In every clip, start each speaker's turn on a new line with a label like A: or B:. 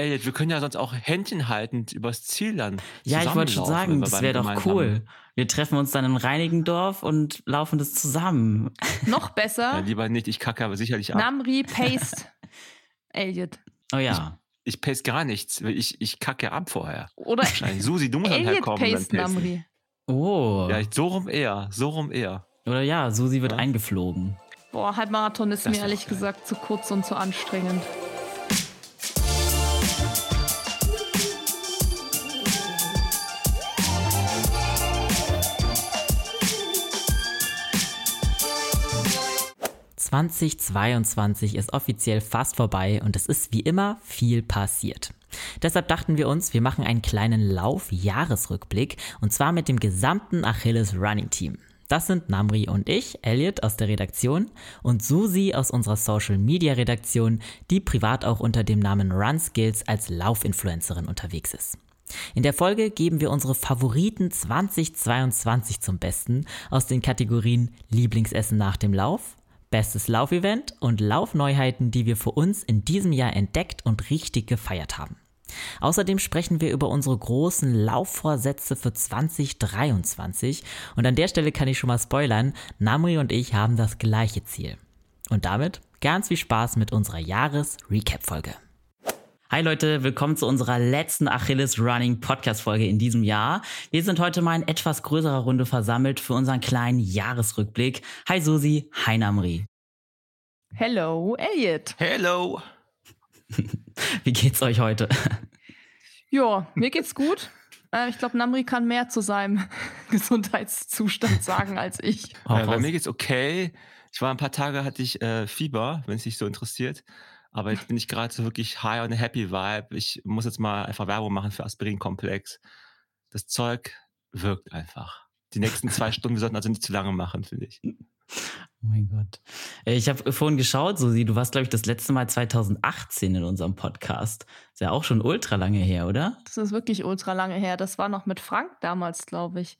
A: Elliot, wir können ja sonst auch Händchen haltend übers Ziel dann.
B: Ja, ich wollte schon sagen, das wäre doch cool. Wir treffen uns dann in Reinigendorf und laufen das zusammen.
C: Noch
A: Ja,
C: besser,
A: lieber nicht, ich kacke aber sicherlich ab.
C: Namri Paste Elliot.
B: Oh ja.
A: Ich paste gar nichts. Ich, ich kacke ab vorher.
C: Oder.
A: Susi, du musst dann
C: Elliot
A: herkommen. dann
C: Paste. Namri.
B: Oh.
A: Ja, ich, so rum eher. So rum eher.
B: Oder ja, Susi wird
A: Ja.
B: eingeflogen.
C: Boah, Halbmarathon ist
A: Das
C: mir
A: ist
C: ehrlich
A: geil.
C: gesagt zu kurz und zu anstrengend.
B: – 2022 ist offiziell fast vorbei und es ist wie immer viel passiert. Deshalb dachten wir uns, wir machen einen kleinen Lauf-Jahresrückblick und zwar mit dem gesamten Achilles Running Team. Das sind Namri und ich, Elliot aus der Redaktion und Susi aus unserer Social Media Redaktion, die privat auch unter dem Namen Run Skills als Laufinfluencerin unterwegs ist. In der Folge geben wir unsere Favoriten 2022 zum Besten aus den Kategorien Lieblingsessen nach dem Lauf, Bestes Laufevent und Laufneuheiten, die wir für uns in diesem Jahr entdeckt und richtig gefeiert haben. Außerdem sprechen wir über unsere großen Laufvorsätze für 2023 und an der Stelle kann ich schon mal spoilern, Namri und ich haben das gleiche Ziel. Und damit ganz viel Spaß mit unserer Jahres-Recap-Folge. Hi Leute, willkommen zu unserer letzten Achilles Running Podcast Folge in diesem Jahr. Wir sind heute mal in etwas größerer Runde versammelt für unseren kleinen Jahresrückblick. Hi Susi, hi Namri.
C: Hello, Elliot.
A: Hello.
B: Wie geht's euch heute?
C: Ja, mir geht's gut. Äh, ich glaube, Namri kann mehr zu seinem Gesundheitszustand sagen als ich.
A: Äh, bei mir geht's okay. Ich war ein paar Tage, hatte ich äh, Fieber, wenn es dich so interessiert. Aber jetzt bin ich gerade so wirklich high on a happy vibe. Ich muss jetzt mal einfach Werbung machen für Aspirin-Komplex. Das Zeug wirkt einfach. Die nächsten zwei Stunden, wir sollten also nicht zu lange machen, finde ich.
B: Oh mein Gott. Äh, Ich habe vorhin geschaut, Susi, du warst, glaube ich, das letzte Mal 2018 in unserem Podcast. Ist ja auch schon ultra lange her, oder?
C: Das ist wirklich ultra lange her. Das war noch mit Frank damals, glaube ich.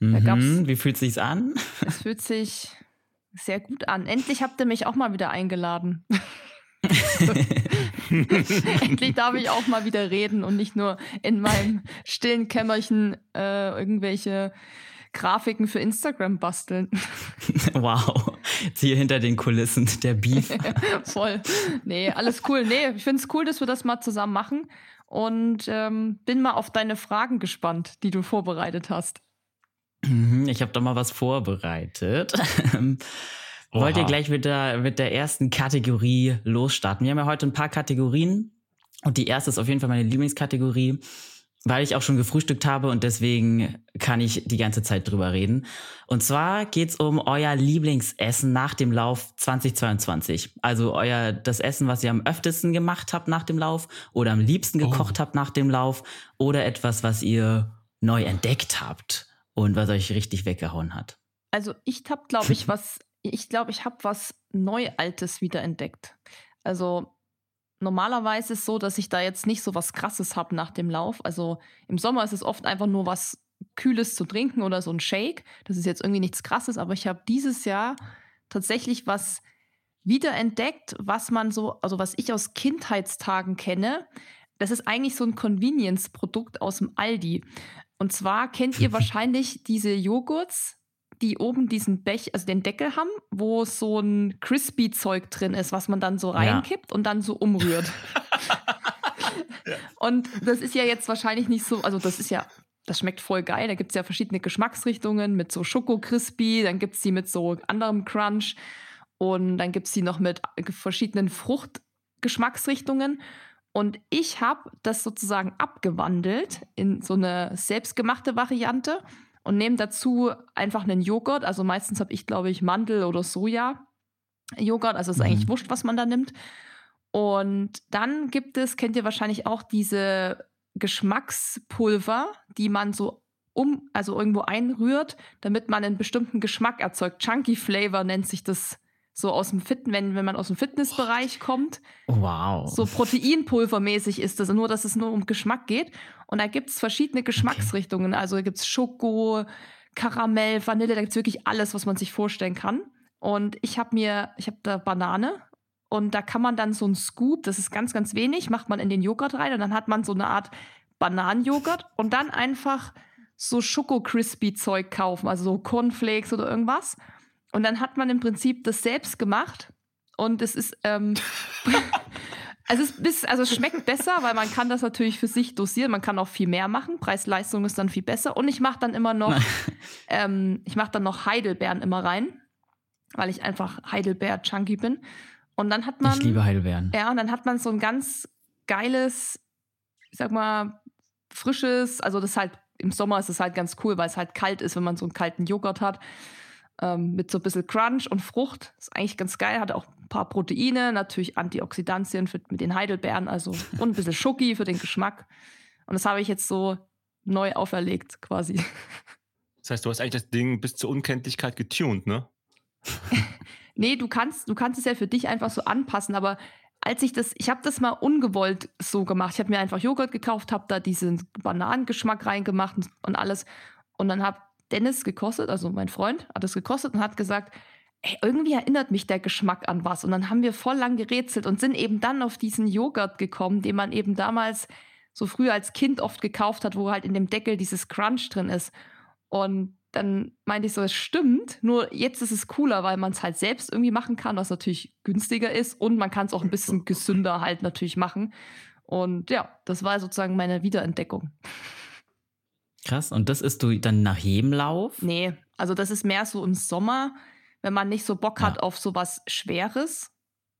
C: Da gab's-
B: Mhm. Wie fühlt sich's an?
C: Es fühlt sich sehr gut an. Endlich habt ihr mich auch mal wieder eingeladen. Endlich darf ich auch mal wieder reden und nicht nur in meinem stillen Kämmerchen äh, irgendwelche Grafiken für Instagram basteln.
B: wow. Jetzt hier hinter den Kulissen der Beef.
C: Voll. Nee, alles cool. Nee, ich finde es cool, dass wir das mal zusammen machen. Und ähm, bin mal auf deine Fragen gespannt, die du vorbereitet hast.
B: Mhm, Ich habe doch mal was vorbereitet. Wollt ihr
A: Oha.
B: gleich mit der, mit der ersten Kategorie losstarten? Wir haben ja heute ein paar Kategorien und die erste ist auf jeden Fall meine Lieblingskategorie, weil ich auch schon gefrühstückt habe und deswegen kann ich die ganze Zeit drüber reden. Und zwar geht's um euer Lieblingsessen nach dem Lauf 2022. Also euer das Essen, was ihr am öftesten gemacht habt nach dem Lauf oder am liebsten
A: Oh.
B: gekocht habt nach dem Lauf oder etwas, was ihr neu entdeckt habt und was euch richtig weggehauen hat.
C: Also ich habe, glaube ich, was, ich glaube, ich habe was Neualtes wiederentdeckt. Also normalerweise ist es so, dass ich da jetzt nicht so was Krasses habe nach dem Lauf. Also im Sommer ist es oft einfach nur was Kühles zu trinken oder so ein Shake. Das ist jetzt irgendwie nichts Krasses, aber ich habe dieses Jahr tatsächlich was wiederentdeckt, was man so, also was ich aus Kindheitstagen kenne. Das ist eigentlich so ein Convenience-Produkt aus dem Aldi. Und zwar kennt ihr wahrscheinlich diese Joghurts, die oben diesen Bech, also den Deckel haben, wo so ein Crispy-Zeug drin ist, was man dann so
B: Ja.
C: reinkippt und dann so umrührt. Und das ist ja jetzt wahrscheinlich nicht so, also das ist ja, das schmeckt voll geil. Da gibt es ja verschiedene Geschmacksrichtungen mit so Schoko-Crispy, dann gibt es die mit so anderem Crunch und dann gibt es die noch mit verschiedenen Fruchtgeschmacksrichtungen. Und ich habe das sozusagen abgewandelt in so eine selbstgemachte Variante und nehme dazu einfach einen Joghurt. Also meistens habe ich, glaube ich, Mandel oder Soja-Joghurt. Also ist
B: Mhm.
C: eigentlich wurscht, was man da nimmt. Und dann gibt es, kennt ihr wahrscheinlich auch diese Geschmackspulver, die man so um, also irgendwo einrührt, damit man einen bestimmten Geschmack erzeugt. Chunky Flavor nennt sich das so aus dem Fit, wenn, wenn man aus dem Fitnessbereich kommt.
B: Wow.
C: So Proteinpulvermäßig ist das, nur dass es nur um Geschmack geht. Und da gibt es verschiedene Geschmacksrichtungen. Also da gibt es Schoko, Karamell, Vanille, da gibt es wirklich alles, was man sich vorstellen kann. Und ich habe mir, ich habe da Banane Und da kann man dann so ein Scoop, das ist ganz, ganz wenig, macht man in den Joghurt rein und dann hat man so eine Art Bananenjoghurt und dann einfach so Schoko-Crispy-Zeug kaufen, also so Cornflakes oder irgendwas. Und dann hat man im Prinzip das selbst gemacht und es ist, ähm, also es, ist, also es schmeckt besser, weil man kann das natürlich für sich dosieren. Man kann auch viel mehr machen. Preis-Leistung ist dann viel besser. Und ich mache dann immer noch, ähm, ich mache dann noch Heidelbeeren immer rein, weil ich einfach Heidelbeer-Chunky bin. Und dann hat man.
B: Ich liebe Heidelbeeren.
C: Ja, und dann hat man so ein ganz geiles, ich sag mal, frisches, also das ist halt, im Sommer ist es halt ganz cool, weil es halt kalt ist, wenn man so einen kalten Joghurt hat. Ähm, mit so ein bisschen Crunch und Frucht. Ist eigentlich ganz geil, hat auch ein paar Proteine, natürlich Antioxidantien für, mit den Heidelbeeren, also und ein bisschen Schoki für den Geschmack. Und das habe ich jetzt so neu auferlegt, quasi.
A: Das heißt, du hast eigentlich das Ding bis zur Unkenntlichkeit getuned, ne?
C: nee, du kannst, du kannst es ja für dich einfach so anpassen, aber als ich das, ich habe das mal ungewollt so gemacht. Ich habe mir einfach Joghurt gekauft, habe da diesen Bananengeschmack reingemacht und, und alles. Und dann habe Dennis gekostet, also mein Freund, hat es gekostet und hat gesagt, ey, irgendwie erinnert mich der Geschmack an was. Und dann haben wir voll lang gerätselt und sind eben dann auf diesen Joghurt gekommen, den man eben damals so früh als Kind oft gekauft hat, wo halt in dem Deckel dieses Crunch drin ist. Und dann meinte ich so, es stimmt, nur jetzt ist es cooler, weil man es halt selbst irgendwie machen kann, was natürlich günstiger ist und man kann es auch ein bisschen gesünder halt natürlich machen. Und ja, das war sozusagen meine Wiederentdeckung.
B: Krass, und das isst du dann nach jedem Lauf?
C: Nee, also das ist mehr so im Sommer, wenn man nicht so Bock hat auf sowas Schweres.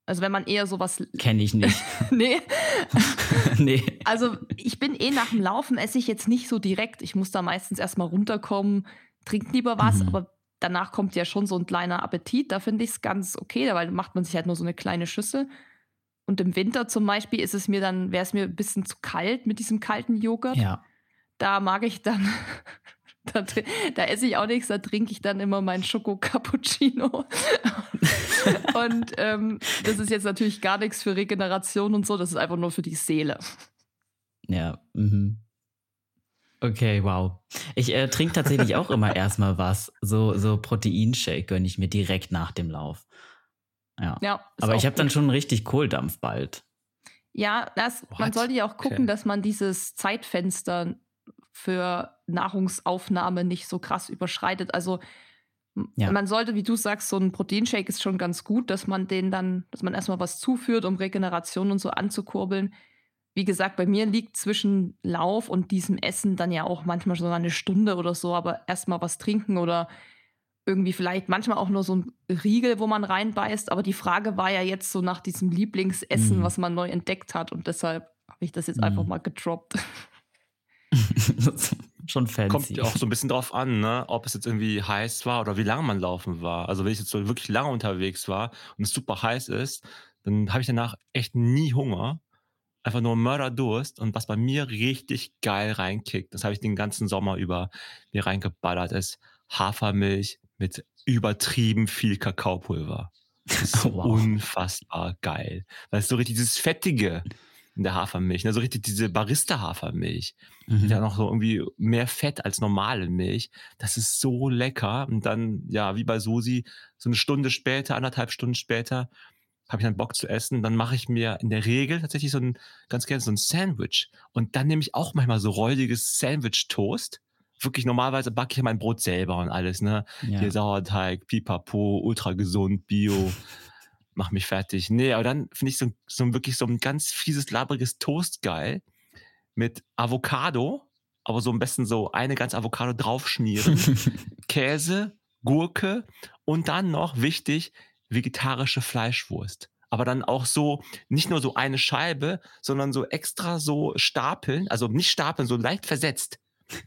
C: Also wenn man eher sowas.
B: Kenne ich nicht.
C: nee.
B: nee.
C: Also ich bin eh nach dem Laufen, esse ich jetzt nicht so direkt. Ich muss da meistens erstmal runterkommen, trinke lieber was, mhm. aber danach kommt ja schon so ein kleiner Appetit. Da finde ich es ganz okay, weil macht man sich halt nur so eine kleine Schüssel. Und im Winter zum Beispiel ist es mir dann, wäre es mir ein bisschen zu kalt mit diesem kalten Joghurt.
B: Ja
C: da mag ich dann, da, da, esse ich auch nichts, da trinke ich dann immer meinen Schoko-Cappuccino. und ähm, das ist jetzt natürlich gar nichts für Regeneration und so, das ist einfach nur für die Seele.
B: Ja, mhm. Okay, wow. Ich äh, trinke tatsächlich auch immer erstmal was. So, so Proteinshake gönne ich mir direkt nach dem Lauf. Ja. ja Aber ich habe dann schon richtig Kohldampf bald.
C: Ja, das, man sollte ja auch gucken, okay. dass man dieses Zeitfenster für Nahrungsaufnahme nicht so krass überschreitet. Also ja. man sollte, wie du sagst, so ein Proteinshake ist schon ganz gut, dass man den dann, dass man erstmal was zuführt, um Regeneration und so anzukurbeln. Wie gesagt, bei mir liegt zwischen Lauf und diesem Essen dann ja auch manchmal so eine Stunde oder so, aber erstmal was trinken oder irgendwie vielleicht manchmal auch nur so ein Riegel, wo man reinbeißt. Aber die Frage war ja jetzt so nach diesem Lieblingsessen, mhm. was man neu entdeckt hat. Und deshalb habe ich das jetzt mhm. einfach mal gedroppt.
B: Schon fancy.
A: Kommt auch so ein bisschen drauf an, ne? ob es jetzt irgendwie heiß war oder wie lange man laufen war. Also wenn ich jetzt so wirklich lange unterwegs war und es super heiß ist, dann habe ich danach echt nie Hunger. Einfach nur Mörderdurst und was bei mir richtig geil reinkickt, das habe ich den ganzen Sommer über mir reingeballert, ist Hafermilch mit übertrieben viel Kakaopulver. Das ist so wow. unfassbar geil. Weil es so richtig dieses Fettige, in der Hafermilch. Ne? So richtig diese Barista-Hafermilch. Mhm. Die hat noch so irgendwie mehr Fett als normale Milch. Das ist so lecker. Und dann, ja, wie bei Susi, so eine Stunde später, anderthalb Stunden später, habe ich dann Bock zu essen. Dann mache ich mir in der Regel tatsächlich so ein, ganz gerne so ein Sandwich. Und dann nehme ich auch manchmal so räudiges Sandwich-Toast. Wirklich normalerweise backe ich mein Brot selber und alles, ne? Ja. Hier Sauerteig, Pipapo, ultra gesund, Bio mach mich fertig. Nee, aber dann finde ich so, so wirklich so ein ganz fieses, labriges Toast geil mit Avocado, aber so am besten so eine ganz Avocado draufschmieren, Käse, Gurke und dann noch wichtig vegetarische Fleischwurst. Aber dann auch so, nicht nur so eine Scheibe, sondern so extra so stapeln, also nicht stapeln, so leicht versetzt.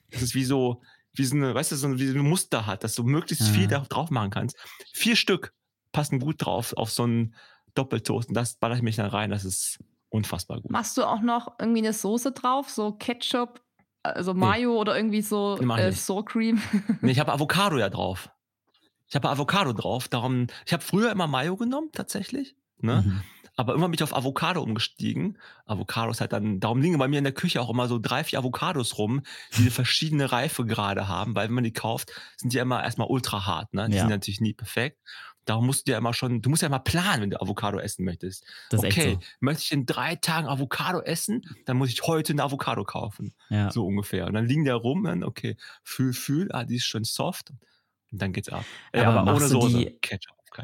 A: Das ist wie so, wie so eine, weißt du, so ein, wie so ein Muster hat, dass du möglichst ja. viel da drauf machen kannst. Vier Stück passen gut drauf auf so einen Doppeltoast. Und das baller ich mich dann rein. Das ist unfassbar gut.
C: Machst du auch noch irgendwie eine Soße drauf? So Ketchup, also Mayo nee. oder irgendwie so äh, Sour Cream?
A: nee, ich habe Avocado ja drauf. Ich habe Avocado drauf. Darum, ich habe früher immer Mayo genommen, tatsächlich. Ne? Mhm. Aber immer bin ich auf Avocado umgestiegen. Avocados halt dann, darum liegen bei mir in der Küche auch immer so drei, vier Avocados rum, die eine verschiedene Reifegrade haben, weil wenn man die kauft, sind die immer erstmal ultra hart, ne? Die ja. sind natürlich nie perfekt. Darum musst du ja immer schon, du musst ja mal planen, wenn du Avocado essen möchtest.
B: Das ist
A: okay,
B: echt so.
A: möchte ich in drei Tagen Avocado essen, dann muss ich heute eine Avocado kaufen.
B: Ja.
A: So ungefähr. Und dann liegen die da rum, dann, okay, fühl, fühl, ah, die ist schon soft. Und dann geht's ab. Äh,
B: Aber
A: aber, ohne
B: machst du
A: Soße.
B: die-
A: Ketchup. Okay.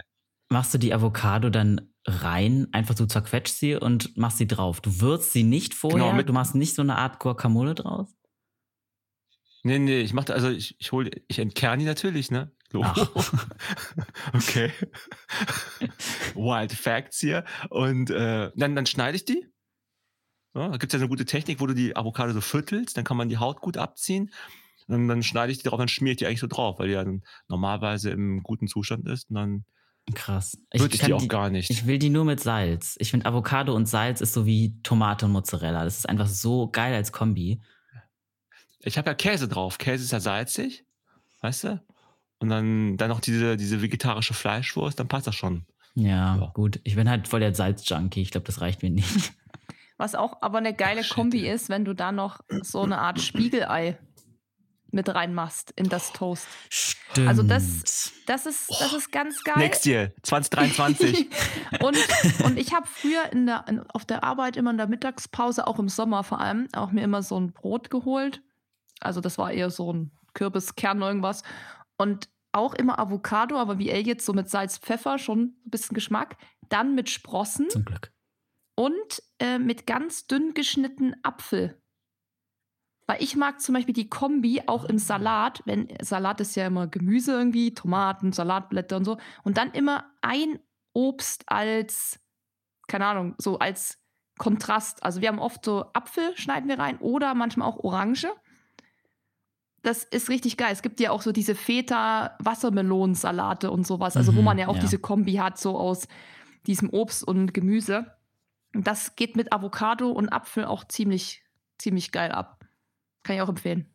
B: Machst du die Avocado dann rein, einfach so zerquetscht sie und machst sie drauf. Du würzt sie nicht vorher,
A: Genau,
B: du machst nicht so eine Art Guacamole draus.
A: Nee, nee, ich mach da, also ich, ich hole, ich entkerne die natürlich, ne? So. Okay. Wild Facts hier. Und äh, dann, dann schneide ich die. Ja, da gibt es ja eine gute Technik, wo du die Avocado so viertelst, dann kann man die Haut gut abziehen. Und dann schneide ich die drauf, dann schmiere ich die eigentlich so drauf, weil die ja dann normalerweise im guten Zustand ist. Und dann
B: Krass.
A: würde ich die auch gar nicht.
B: Ich will die nur mit Salz. Ich finde Avocado und Salz ist so wie Tomate und Mozzarella. Das ist einfach so geil als Kombi.
A: Ich habe ja Käse drauf. Käse ist ja salzig, weißt du? Und dann, dann noch diese, diese vegetarische Fleischwurst, dann passt das schon.
B: Ja,
A: Ja.
B: gut. Ich bin halt voll der Salz-Junkie. Ich glaube, das reicht mir nicht.
C: Was auch aber eine geile
A: Shit,
C: Kombi ist, wenn du da noch so eine Art Spiegelei mit reinmachst in das Toast.
B: Stimmt.
C: Also das- Das ist, das ist ganz geil.
A: Next year, 2023.
C: und, und ich habe früher in der, in, auf der Arbeit immer in der Mittagspause, auch im Sommer vor allem, auch mir immer so ein Brot geholt. Also das war eher so ein Kürbiskern irgendwas. Und auch immer Avocado, aber wie El jetzt so mit Salz, Pfeffer, schon ein bisschen Geschmack. Dann mit Sprossen
B: Zum Glück.
C: und äh, mit ganz dünn geschnittenen Apfel. Weil ich mag zum Beispiel die Kombi auch im Salat, wenn Salat ist ja immer Gemüse irgendwie, Tomaten, Salatblätter und so. Und dann immer ein Obst als, keine Ahnung, so als Kontrast. Also wir haben oft so Apfel schneiden wir rein oder manchmal auch Orange. Das ist richtig geil. Es gibt ja auch so diese Feta-Wassermelonensalate und sowas, also wo
B: Mhm,
C: man ja auch
B: ja.
C: diese Kombi hat, so aus diesem Obst und Gemüse. Und Das geht mit Avocado und Apfel auch ziemlich, ziemlich geil ab. Kann ich auch empfehlen.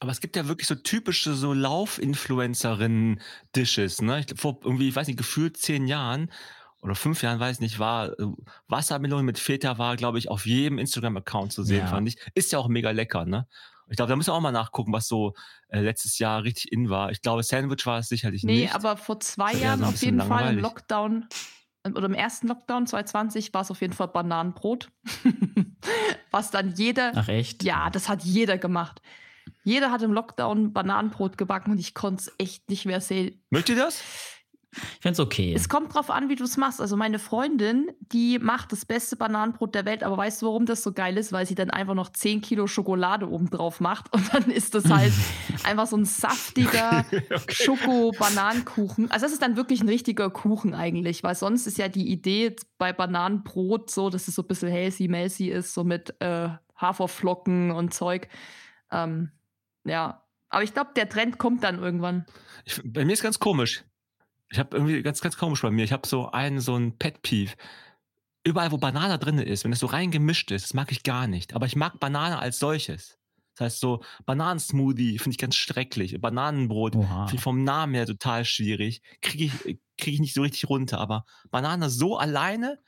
A: Aber es gibt ja wirklich so typische so Lauf-Influencerinnen-Dishes. Ne? Ich vor irgendwie, ich weiß nicht, gefühlt zehn Jahren oder fünf Jahren, weiß nicht, war äh, Wassermelone mit Feta war, glaube ich, auf jedem Instagram-Account zu sehen,
B: Ja.
A: fand ich. Ist ja auch mega lecker, ne? Ich glaube, da müssen wir auch mal nachgucken, was so äh, letztes Jahr richtig in war. Ich glaube, Sandwich war es sicherlich
C: Nee,
A: nicht.
C: aber vor zwei Jahren auf jeden Fall im
A: langweilig.
C: Lockdown äh, oder im ersten Lockdown 2020 war es auf jeden Fall Bananenbrot. Was dann jeder,
B: Ach echt?
C: ja, das hat jeder gemacht. Jeder hat im Lockdown Bananenbrot gebacken und ich konnte es echt nicht mehr sehen.
A: Mögt ihr das?
B: Ich finde es okay.
C: Es kommt drauf an, wie du es machst. Also meine Freundin, die macht das beste Bananenbrot der Welt, aber weißt du, warum das so geil ist? Weil sie dann einfach noch 10 Kilo Schokolade oben drauf macht und dann ist das halt einfach so ein saftiger Schoko-Bananenkuchen. Also das ist dann wirklich ein richtiger Kuchen eigentlich, weil sonst ist ja die Idee bei Bananenbrot so, dass es so ein bisschen healthy-melzy ist, so mit äh, Haferflocken und Zeug. Ähm, ja, aber ich glaube, der Trend kommt dann irgendwann.
A: Ich, bei mir ist ganz komisch. Ich habe irgendwie ganz, ganz komisch bei mir. Ich habe so einen, so ein Pet Peeve. Überall, wo Banane drin ist, wenn das so rein gemischt ist, das mag ich gar nicht. Aber ich mag Banane als solches. Das heißt, so Bananensmoothie finde ich ganz schrecklich. Bananenbrot finde ich vom Namen her total schwierig. Kriege ich, krieg ich nicht so richtig runter. Aber Banane so alleine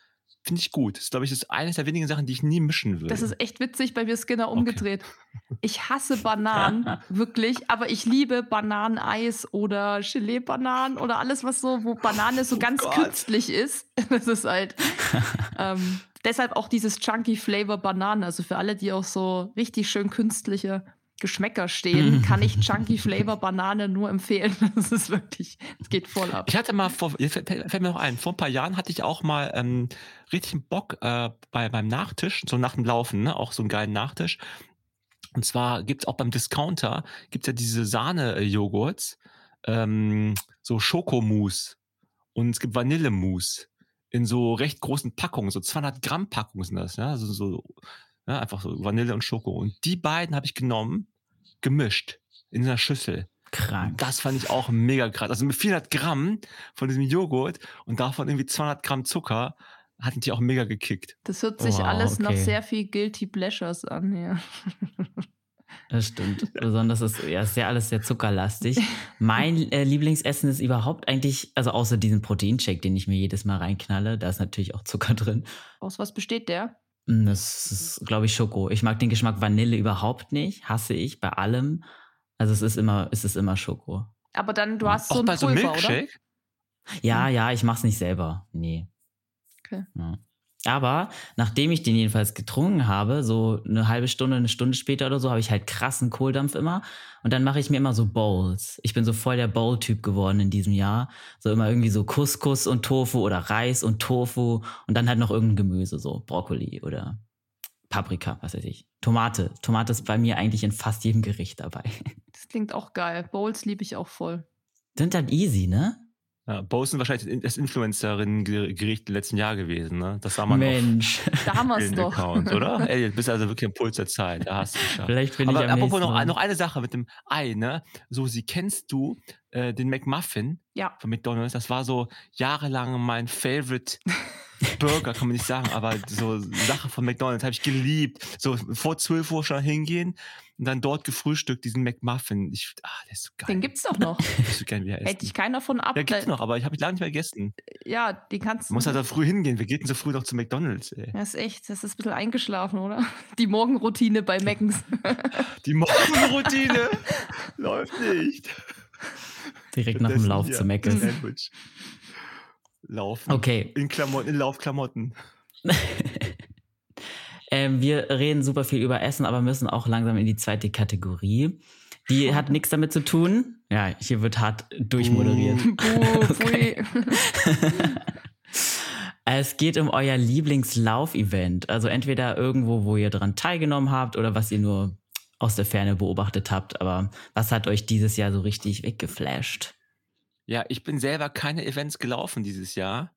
A: finde ich gut. Das ist, glaube ich, das ist eines der wenigen Sachen, die ich nie mischen würde.
C: Das ist echt witzig, bei mir genau umgedreht. Ich hasse Bananen, wirklich, aber ich liebe Bananeneis oder Gelee-Bananen oder alles, was so, wo Banane so
A: Oh
C: ganz
A: Gott.
C: künstlich ist. Das ist halt. ähm, deshalb auch dieses Chunky Flavor Bananen. Also für alle, die auch so richtig schön künstliche Geschmäcker stehen, kann ich Chunky Flavor Banane nur empfehlen. Das ist wirklich, es geht voll ab.
A: Ich hatte mal vor, fällt, mir noch ein, vor ein paar Jahren hatte ich auch mal ähm, richtig Bock äh, bei, beim Nachtisch, so nach dem Laufen, ne, auch so einen geilen Nachtisch. Und zwar gibt es auch beim Discounter, gibt ja diese Sahne-Joghurts, ähm, so Schokomousse und es gibt Vanillemousse in so recht großen Packungen, so 200 Gramm Packungen sind das, ja, also so, ja, einfach so Vanille und Schoko. Und die beiden habe ich genommen, gemischt in einer Schüssel.
B: Krank.
A: Das fand ich auch mega krass. Also mit 400 Gramm von diesem Joghurt und davon irgendwie 200 Gramm Zucker hatten die auch mega gekickt.
C: Das hört sich
B: Wow,
C: alles nach
B: okay.
C: sehr viel Guilty Pleasures an, ja.
B: Das stimmt. Besonders ist ja ist ja alles sehr zuckerlastig. Mein äh, Lieblingsessen ist überhaupt eigentlich, also außer diesen Proteinshake, den ich mir jedes Mal reinknalle, da ist natürlich auch Zucker drin.
C: Aus was besteht der?
B: Mm, Das ist, glaube ich, Schoko. Ich mag den Geschmack Vanille überhaupt nicht, hasse ich bei allem. Also es ist immer, es ist immer Schoko.
C: Aber dann, du hast so
A: auch
C: ein
A: bei so
C: Pulver, oder?
B: Ja, ja, ich mach's nicht selber. Nee.
C: Okay.
B: Ja. Aber nachdem ich den jedenfalls getrunken habe, so eine halbe Stunde, eine Stunde später oder so, habe ich halt krassen Kohldampf immer. Und dann mache ich mir immer so Bowls. Ich bin so voll der Bowl-Typ geworden in diesem Jahr. So immer irgendwie so Couscous und Tofu oder Reis und Tofu und dann halt noch irgendein Gemüse, so Brokkoli oder Paprika, was weiß ich. Tomate. Tomate ist bei mir eigentlich in fast jedem Gericht dabei.
C: Das klingt auch geil. Bowls liebe ich auch voll.
B: Sind dann easy, ne?
A: Ja, Bose sind wahrscheinlich das Influencerin-Gericht im letzten Jahr gewesen, ne? Das sah man
B: Mensch.
C: Da haben wir
A: auf
C: es
A: den
C: doch.
A: Account, oder? Ey, du bist also wirklich am Puls der Zeit. Da hast du es geschafft.
B: Vielleicht bin
A: Aber
B: ich am
A: apropos noch,
B: nächsten Mal.
A: noch eine Sache mit dem Ei, ne? So, sie kennst du äh, den McMuffin
C: Ja.
A: von McDonalds? Das war so jahrelang mein Favorite Burger, kann man nicht sagen, aber so Sache von McDonalds habe ich geliebt. So vor 12 Uhr schon hingehen und dann dort gefrühstückt, diesen McMuffin. Ich, ah, der ist so geil.
C: Den gibt's doch noch.
A: Ich wüsste gern wieder essen.
C: Hält dich keiner von ab.
A: Der gibt's noch, aber ich habe ihn lange nicht mehr gegessen.
C: Ja, den kannst du.
A: Muss halt da früh hingehen. Wir gehen so früh noch zu McDonalds, ey.
C: Das ist echt, das ist ein bisschen eingeschlafen, oder? Die Morgenroutine bei Meckens.
A: Die Morgenroutine läuft nicht.
B: Direkt nach dem Lauf zu.
A: Sandwich. Laufen.
B: Okay,
A: In Klamotten, in Laufklamotten.
B: Ähm, wir reden super viel über Essen, aber müssen auch langsam in die zweite Kategorie. Die hat nichts damit zu tun. Ja, hier wird hart durchmoderiert.
C: Buh, pfui.
B: Es geht um euer Lieblingslauf-Event. Also entweder irgendwo, wo ihr dran teilgenommen habt oder was ihr nur aus der Ferne beobachtet habt. Aber was hat euch dieses Jahr so richtig weggeflasht?
A: Ja, ich bin selber keine Events gelaufen dieses Jahr.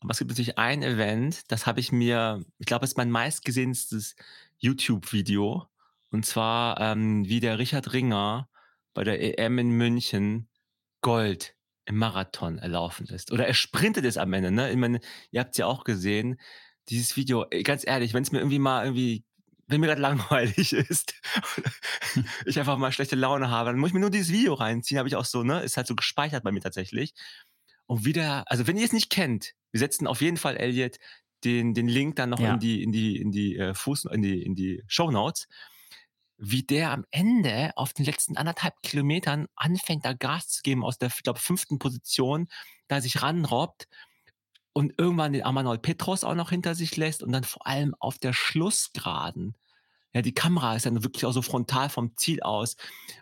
A: Aber es gibt natürlich ein Event, das habe ich mir, ich glaube, es ist mein meistgesehenstes YouTube-Video. Und zwar, ähm, wie der Richard Ringer bei der EM in München Gold im Marathon erlaufen ist. Oder er sprintet es am Ende, ne? Ich meine, ihr habt es ja auch gesehen. Dieses Video, ganz ehrlich, wenn es mir irgendwie mal irgendwie, wenn mir gerade langweilig ist, ich einfach mal schlechte Laune habe, dann muss ich mir nur dieses Video reinziehen, habe ich auch so, ne? Ist halt so gespeichert bei mir tatsächlich. Und wieder, also wenn ihr es nicht kennt, wir setzen auf jeden Fall, Elliot, den, den Link dann noch
B: Ja.
A: in die, in die, in die äh, Fuß, in die, in die Show Notes, wie der am Ende auf den letzten anderthalb Kilometern anfängt, da Gas zu geben aus der, ich glaube, fünften Position, da sich ranrobbt und irgendwann den Amanol Petros auch noch hinter sich lässt und dann vor allem auf der Schlussgeraden. Ja, die Kamera ist dann wirklich auch so frontal vom Ziel aus.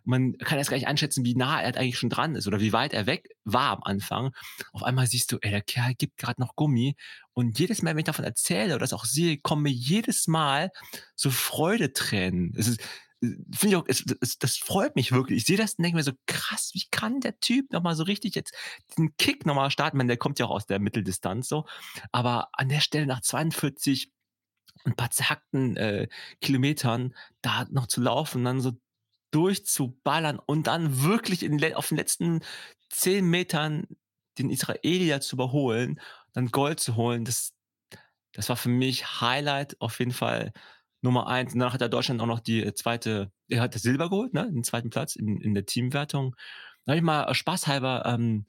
A: Man kann jetzt gar nicht einschätzen, wie nah er eigentlich schon dran ist oder wie weit er weg war am Anfang. Auf einmal siehst du, ey, der Kerl gibt gerade noch Gummi. Und jedes Mal, wenn ich davon erzähle oder das auch sehe, kommen mir jedes Mal so Freudetränen. Es ist, finde ich auch, es, es, das freut mich wirklich. Ich sehe das und denke mir so, krass, wie kann der Typ nochmal so richtig jetzt den Kick nochmal starten? Ich meine, der kommt ja auch aus der Mitteldistanz so. Aber an der Stelle nach 42 ein paar zerhackten äh, Kilometern da noch zu laufen, dann so durchzuballern und dann wirklich in, auf den letzten zehn Metern den Israelier zu überholen, dann Gold zu holen, das, das war für mich Highlight auf jeden Fall Nummer eins. Und danach hat er Deutschland auch noch die äh, zweite, er hat das Silber geholt, ne? Den zweiten Platz in, in der Teamwertung. Da habe ich mal äh, spaßhalber, ähm,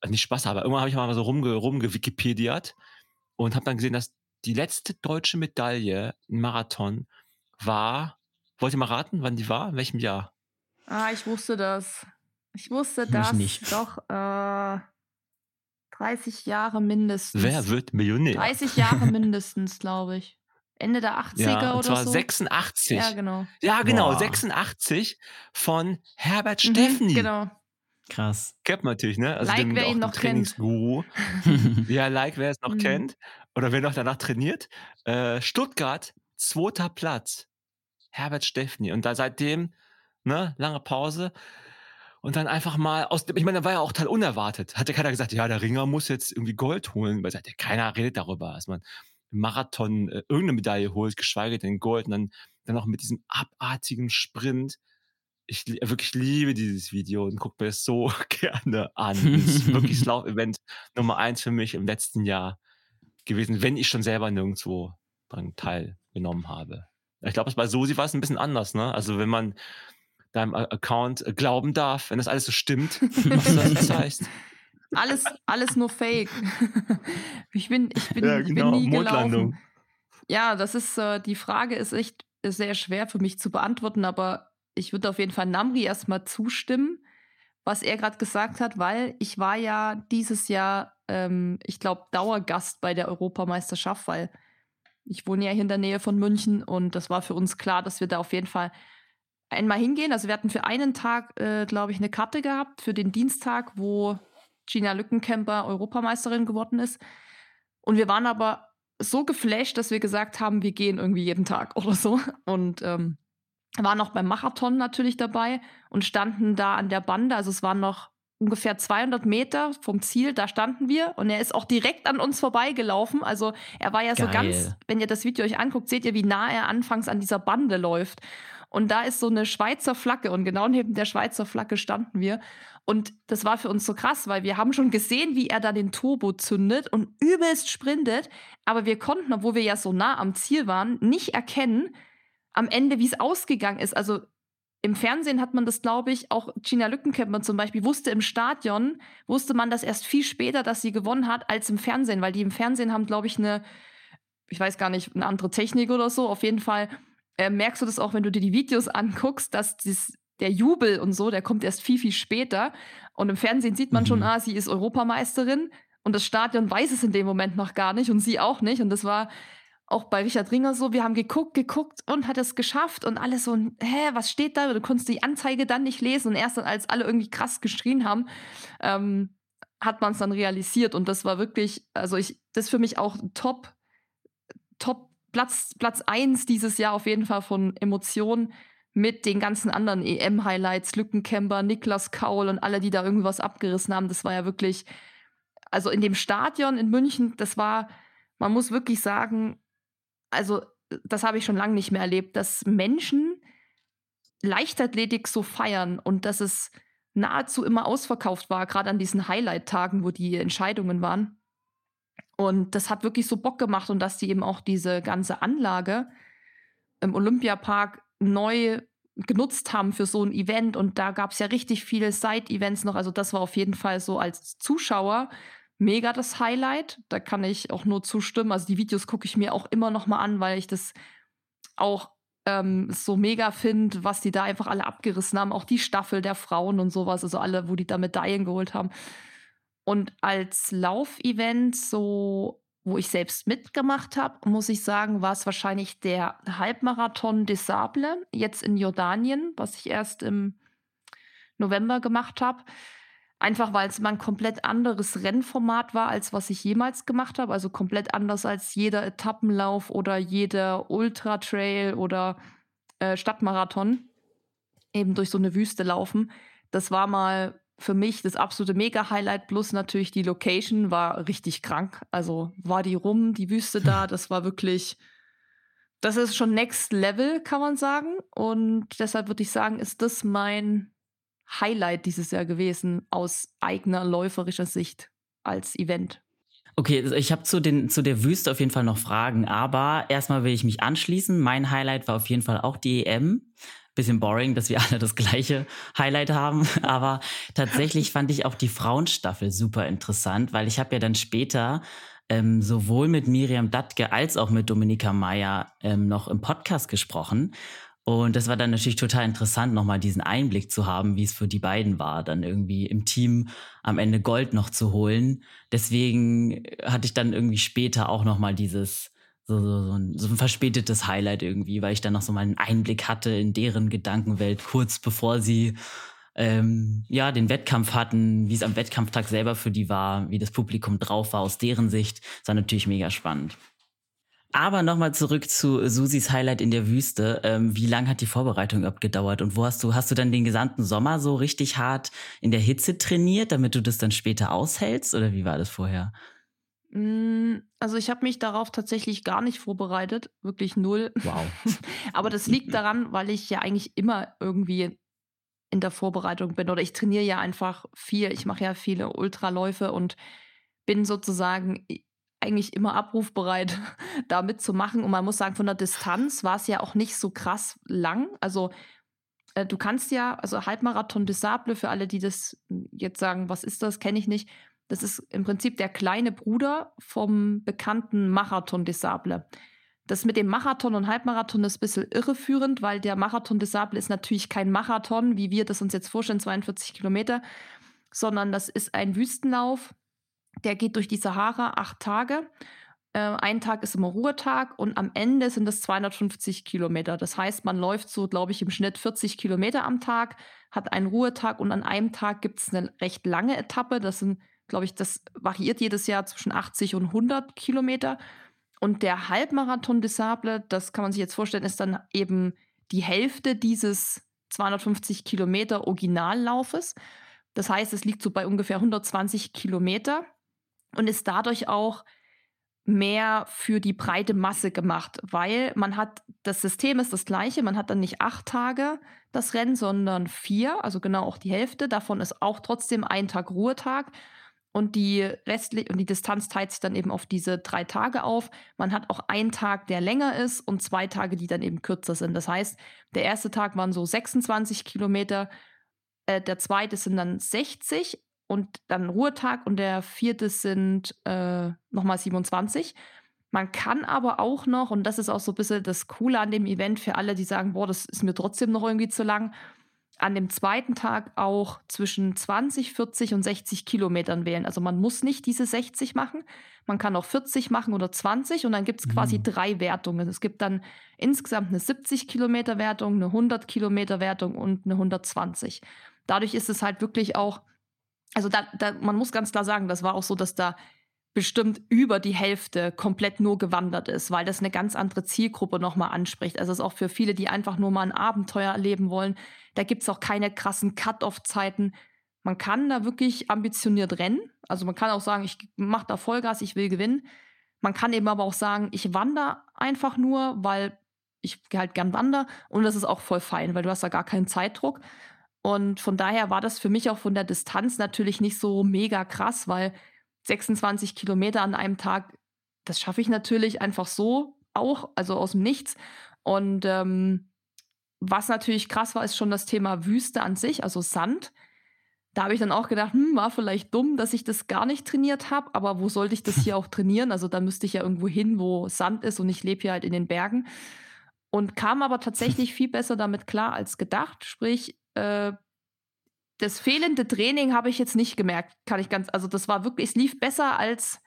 A: äh, nicht spaßhalber, irgendwann habe ich mal so rumge, rumgewikipediert und habe dann gesehen, dass die letzte deutsche Medaille im Marathon war, wollt ihr mal raten, wann die war? In welchem Jahr?
C: Ah, ich wusste das. Ich wusste
B: Ich
C: das.
B: nicht.
C: Doch, äh, 30 Jahre mindestens.
A: Wer wird Millionär?
C: 30 Jahre mindestens, glaube ich. Ende der 80er
A: ja, und
C: oder
A: zwar
C: so.
A: 86.
C: Ja, genau.
A: Ja, genau,
B: Boah.
A: 86 von Herbert
C: Mhm,
A: Steffni.
C: Genau.
B: Krass.
A: Kennt man natürlich, ne? Also
C: Like,
A: den,
C: wer ihn noch kennt.
A: Ja, like, wer es noch
C: Mhm.
A: kennt. Oder wer noch danach trainiert. Äh, Stuttgart, zweiter Platz. Herbert Steffni. Und da seitdem, ne, lange Pause. Und dann einfach mal aus dem, ich meine, da war ja auch total unerwartet. Hat ja keiner gesagt, ja, der Ringer muss jetzt irgendwie Gold holen. Weil sagt ja, keiner redet darüber, dass man im Marathon äh, irgendeine Medaille holt, geschweige denn Gold. Und dann, dann auch mit diesem abartigen Sprint. Ich li- wirklich liebe dieses Video und gucke mir das so gerne an. Das ist wirklich das Lauf-Event Nummer eins für mich im letzten Jahr gewesen, wenn ich schon selber nirgendwo dran teilgenommen habe. Ich glaube, bei Susi war es ein bisschen anders, ne? Also wenn man deinem Account äh, glauben darf, wenn das alles so stimmt, was du das heißt.
C: Alles, alles nur Fake. ich bin, ich bin,
A: Ja,
C: ich
A: genau,
C: bin nie
A: Mondlandung.
C: gelaufen. Ja, das ist, äh, die Frage ist echt sehr schwer für mich zu beantworten, aber ich würde auf jeden Fall Namri erstmal zustimmen, was er gerade gesagt hat, weil ich war ja dieses Jahr, ähm, ich glaube, Dauergast bei der Europameisterschaft, weil ich wohne ja hier in der Nähe von München und das war für uns klar, dass wir da auf jeden Fall einmal hingehen. Also wir hatten für einen Tag, äh, glaube ich, eine Karte gehabt für den Dienstag, wo Gina Lückenkämper Europameisterin geworden ist. Und wir waren aber so geflasht, dass wir gesagt haben, wir gehen irgendwie jeden Tag oder so. Und ähm, waren noch beim Marathon natürlich dabei und standen da an der Bande. Also es waren noch ungefähr 200 Meter vom Ziel, da standen wir und er ist auch direkt an uns vorbeigelaufen. Also er war ja Geil. so ganz, wenn ihr das Video euch anguckt, seht ihr, wie nah er anfangs an dieser Bande läuft. Und da ist so eine Schweizer Flagge und genau neben der Schweizer Flagge standen wir. Und das war für uns so krass, weil wir haben schon gesehen, wie er da den Turbo zündet und übelst sprintet. Aber wir konnten, obwohl wir ja so nah am Ziel waren, nicht erkennen am Ende, wie es ausgegangen ist. Also im Fernsehen hat man das, glaube ich, auch Gina Lückenkämper zum Beispiel wusste im Stadion, wusste man das erst viel später, dass sie gewonnen hat, als im Fernsehen, weil die im Fernsehen haben, glaube ich, eine, ich weiß gar nicht, eine andere Technik oder so. Auf jeden Fall äh, merkst du das auch, wenn du dir die Videos anguckst, dass dies, der Jubel und so, der kommt erst viel, viel später. Und im Fernsehen sieht man mhm. schon, ah, sie ist Europameisterin. Und das Stadion weiß es in dem Moment noch gar nicht und sie auch nicht. Und das war auch bei Richard Ringer so, wir haben geguckt, geguckt und hat es geschafft und alles so, hä, was steht da? Du konntest die Anzeige dann nicht lesen und erst dann, als alle irgendwie krass geschrien haben, ähm, hat man es dann realisiert und das war wirklich, also ich, das ist für mich auch top, top Platz, Platz eins dieses Jahr auf jeden Fall von Emotionen mit den ganzen anderen EM-Highlights, Lückenkämper, Niklas Kaul und alle, die da irgendwas abgerissen haben. Das war ja wirklich, also in dem Stadion in München, das war, man muss wirklich sagen, also das habe ich schon lange nicht mehr erlebt, dass Menschen Leichtathletik so feiern und dass es nahezu immer ausverkauft war, gerade an diesen Highlight-Tagen, wo die Entscheidungen waren. Und das hat wirklich so Bock gemacht und dass die eben auch diese ganze Anlage im Olympiapark neu genutzt haben für so ein Event. Und da gab es ja richtig viele Side-Events noch. Also das war auf jeden Fall so als Zuschauer mega das Highlight. Da kann ich auch nur zustimmen. Also die Videos gucke ich mir auch immer noch mal an, weil ich das auch ähm, so mega finde, was die da einfach alle abgerissen haben. Auch die Staffel der Frauen und sowas. Also alle, wo die da Medaillen geholt haben. Und als Laufevent, so wo ich selbst mitgemacht habe, muss ich sagen, war es wahrscheinlich der Halbmarathon des Sable, jetzt in Jordanien, was ich erst im November gemacht habe. Einfach weil es mal ein komplett anderes Rennformat war, als was ich jemals gemacht habe. Also komplett anders als jeder Etappenlauf oder jeder Ultra-Trail oder äh, Stadtmarathon. Eben durch so eine Wüste laufen. Das war mal für mich das absolute Mega-Highlight. Plus natürlich die Location war richtig krank. Also war die rum, die Wüste da. Das war wirklich. Das ist schon Next Level, kann man sagen. Und deshalb würde ich sagen, ist das mein Highlight dieses Jahr gewesen aus eigener läuferischer Sicht als Event.
B: Okay, also ich habe zu, zu der Wüste auf jeden Fall noch Fragen, aber erstmal will ich mich anschließen. Mein Highlight war auf jeden Fall auch die EM. Bisschen boring, dass wir alle das gleiche Highlight haben, aber tatsächlich fand ich auch die Frauenstaffel super interessant, weil ich habe ja dann später ähm, sowohl mit Miriam Dattke als auch mit Dominika Meyer ähm, noch im Podcast gesprochen. Und das war dann natürlich total interessant, nochmal diesen Einblick zu haben, wie es für die beiden war, dann irgendwie im Team am Ende Gold noch zu holen. Deswegen hatte ich dann irgendwie später auch nochmal dieses, so, so, so, ein, so ein verspätetes Highlight irgendwie, weil ich dann noch so mal einen Einblick hatte in deren Gedankenwelt, kurz bevor sie ähm, ja den Wettkampf hatten, wie es am Wettkampftag selber für die war, wie das Publikum drauf war aus deren Sicht. Das war natürlich mega spannend. Aber nochmal zurück zu Susis Highlight in der Wüste. Ähm, wie lang hat die Vorbereitung abgedauert und wo hast du, hast du dann den gesamten Sommer so richtig hart in der Hitze trainiert, damit du das dann später aushältst oder wie war das vorher?
C: Mm, also ich habe mich darauf tatsächlich gar nicht vorbereitet, wirklich null. Wow. Aber das liegt daran, weil ich ja eigentlich immer irgendwie in der Vorbereitung bin oder ich trainiere ja einfach viel. Ich mache ja viele Ultraläufe und bin sozusagen eigentlich immer abrufbereit, da mitzumachen. Und man muss sagen, von der Distanz war es ja auch nicht so krass lang. Also äh, du kannst ja, also Halbmarathon des Sable, für alle, die das jetzt sagen, was ist das, kenne ich nicht. Das ist im Prinzip der kleine Bruder vom bekannten Marathon des Sable. Das mit dem Marathon und Halbmarathon ist ein bisschen irreführend, weil der Marathon des Sable ist natürlich kein Marathon, wie wir das uns jetzt vorstellen, 42 Kilometer, sondern das ist ein Wüstenlauf, der geht durch die Sahara acht Tage. Äh, ein Tag ist immer Ruhetag und am Ende sind es 250 Kilometer. Das heißt, man läuft so, glaube ich, im Schnitt 40 Kilometer am Tag, hat einen Ruhetag und an einem Tag gibt es eine recht lange Etappe. Das sind, glaube ich, das variiert jedes Jahr zwischen 80 und 100 Kilometer. Und der Halbmarathon des Sable, das kann man sich jetzt vorstellen, ist dann eben die Hälfte dieses 250 Kilometer Originallaufes. Das heißt, es liegt so bei ungefähr 120 Kilometer und ist dadurch auch mehr für die breite Masse gemacht, weil man hat, das System ist das gleiche, man hat dann nicht acht Tage das Rennen, sondern vier, also genau auch die Hälfte. Davon ist auch trotzdem ein Tag Ruhetag und die restliche und die Distanz teilt sich dann eben auf diese drei Tage auf. Man hat auch einen Tag, der länger ist und zwei Tage, die dann eben kürzer sind. Das heißt, der erste Tag waren so 26 Kilometer, äh, der zweite sind dann 60 und dann Ruhetag und der vierte sind äh, nochmal 27. Man kann aber auch noch, und das ist auch so ein bisschen das Coole an dem Event für alle, die sagen, boah, das ist mir trotzdem noch irgendwie zu lang, an dem zweiten Tag auch zwischen 20, 40 und 60 Kilometern wählen. Also man muss nicht diese 60 machen, man kann auch 40 machen oder 20 und dann gibt es mhm. quasi drei Wertungen. Es gibt dann insgesamt eine 70 Kilometer Wertung, eine 100 Kilometer Wertung und eine 120. Dadurch ist es halt wirklich auch, also da, da, man muss ganz klar sagen, das war auch so, dass da bestimmt über die Hälfte komplett nur gewandert ist, weil das eine ganz andere Zielgruppe nochmal anspricht. Also es ist auch für viele, die einfach nur mal ein Abenteuer erleben wollen. Da gibt es auch keine krassen Cut-off-Zeiten. Man kann da wirklich ambitioniert rennen. Also man kann auch sagen, ich mache da Vollgas, ich will gewinnen. Man kann eben aber auch sagen, ich wandere einfach nur, weil ich halt gern wandere. Und das ist auch voll fein, weil du hast da gar keinen Zeitdruck. Und von daher war das für mich auch von der Distanz natürlich nicht so mega krass, weil 26 Kilometer an einem Tag, das schaffe ich natürlich einfach so auch, also aus dem Nichts. Und ähm, was natürlich krass war, ist schon das Thema Wüste an sich, also Sand. Da habe ich dann auch gedacht, hm, war vielleicht dumm, dass ich das gar nicht trainiert habe, aber wo sollte ich das hier auch trainieren? Also da müsste ich ja irgendwo hin, wo Sand ist und ich lebe hier halt in den Bergen. Und kam aber tatsächlich viel besser damit klar als gedacht. Sprich, äh, das fehlende Training habe ich jetzt nicht gemerkt, kann ich ganz, also das war wirklich, es lief besser als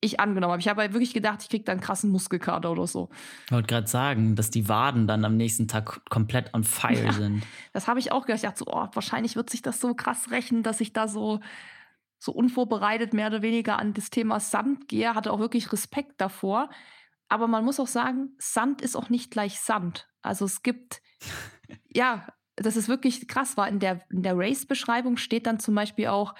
C: ich angenommen habe. Ich habe halt wirklich gedacht, ich kriege da einen krassen Muskelkater oder so.
B: Ich wollte gerade sagen, dass die Waden dann am nächsten Tag komplett on fire ja, sind.
C: Das habe ich auch gedacht. Ich dachte so, oh, wahrscheinlich wird sich das so krass rächen, dass ich da so, so unvorbereitet mehr oder weniger an das Thema Sand gehe. Hatte auch wirklich Respekt davor. Aber man muss auch sagen, Sand ist auch nicht gleich Sand. Also es gibt, ja, das ist wirklich krass, war in der, in der Race-Beschreibung steht dann zum Beispiel auch,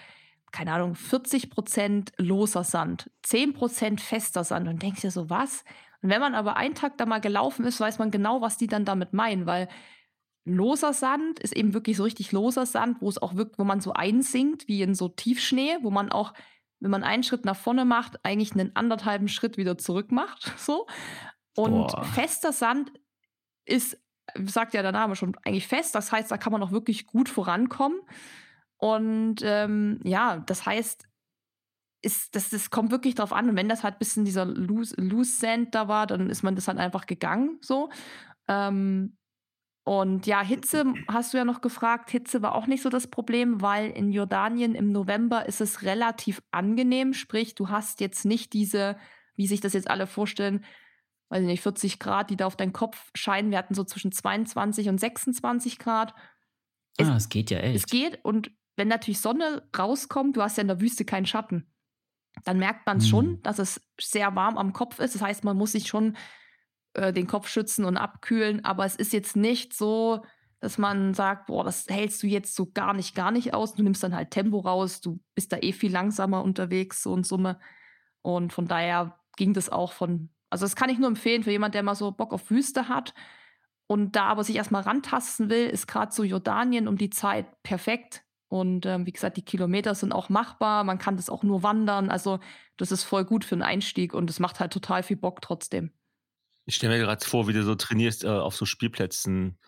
C: keine Ahnung, 40 Prozent loser Sand, 10 Prozent fester Sand und denkst dir so, was? Und wenn man aber einen Tag da mal gelaufen ist, weiß man genau, was die dann damit meinen, weil loser Sand ist eben wirklich so richtig loser Sand, wo es auch wirklich, wo man so einsinkt, wie in so Tiefschnee, wo man auch, wenn man einen Schritt nach vorne macht, eigentlich einen anderthalben Schritt wieder zurück macht, so. Und Boah. fester Sand ist sagt ja der Name schon, eigentlich fest. Das heißt, da kann man auch wirklich gut vorankommen. Und ähm, ja, das heißt, ist, das, das kommt wirklich drauf an. Und wenn das halt ein bisschen dieser Loose, Loose Sand da war, dann ist man das halt einfach gegangen. So. Ähm, und ja, Hitze hast du ja noch gefragt. Hitze war auch nicht so das Problem, weil in Jordanien im November ist es relativ angenehm. Sprich, du hast jetzt nicht diese, wie sich das jetzt alle vorstellen, weiß ich nicht, 40 Grad, die da auf deinen Kopf scheinen. Wir hatten so zwischen 22 und 26 Grad.
B: Es, ah, es geht ja echt.
C: Es geht und wenn natürlich Sonne rauskommt, du hast ja in der Wüste keinen Schatten, dann merkt man hm. schon, dass es sehr warm am Kopf ist. Das heißt, man muss sich schon äh, den Kopf schützen und abkühlen, aber es ist jetzt nicht so, dass man sagt, boah, das hältst du jetzt so gar nicht, gar nicht aus. Du nimmst dann halt Tempo raus, du bist da eh viel langsamer unterwegs, so in Summe. Und von daher ging das auch von also das kann ich nur empfehlen für jemanden, der mal so Bock auf Wüste hat und da aber sich erstmal rantasten will, ist gerade so Jordanien um die Zeit perfekt. Und ähm, wie gesagt, die Kilometer sind auch machbar, man kann das auch nur wandern. Also das ist voll gut für einen Einstieg und es macht halt total viel Bock trotzdem.
A: Ich stelle mir gerade vor, wie du so trainierst äh, auf so Spielplätzen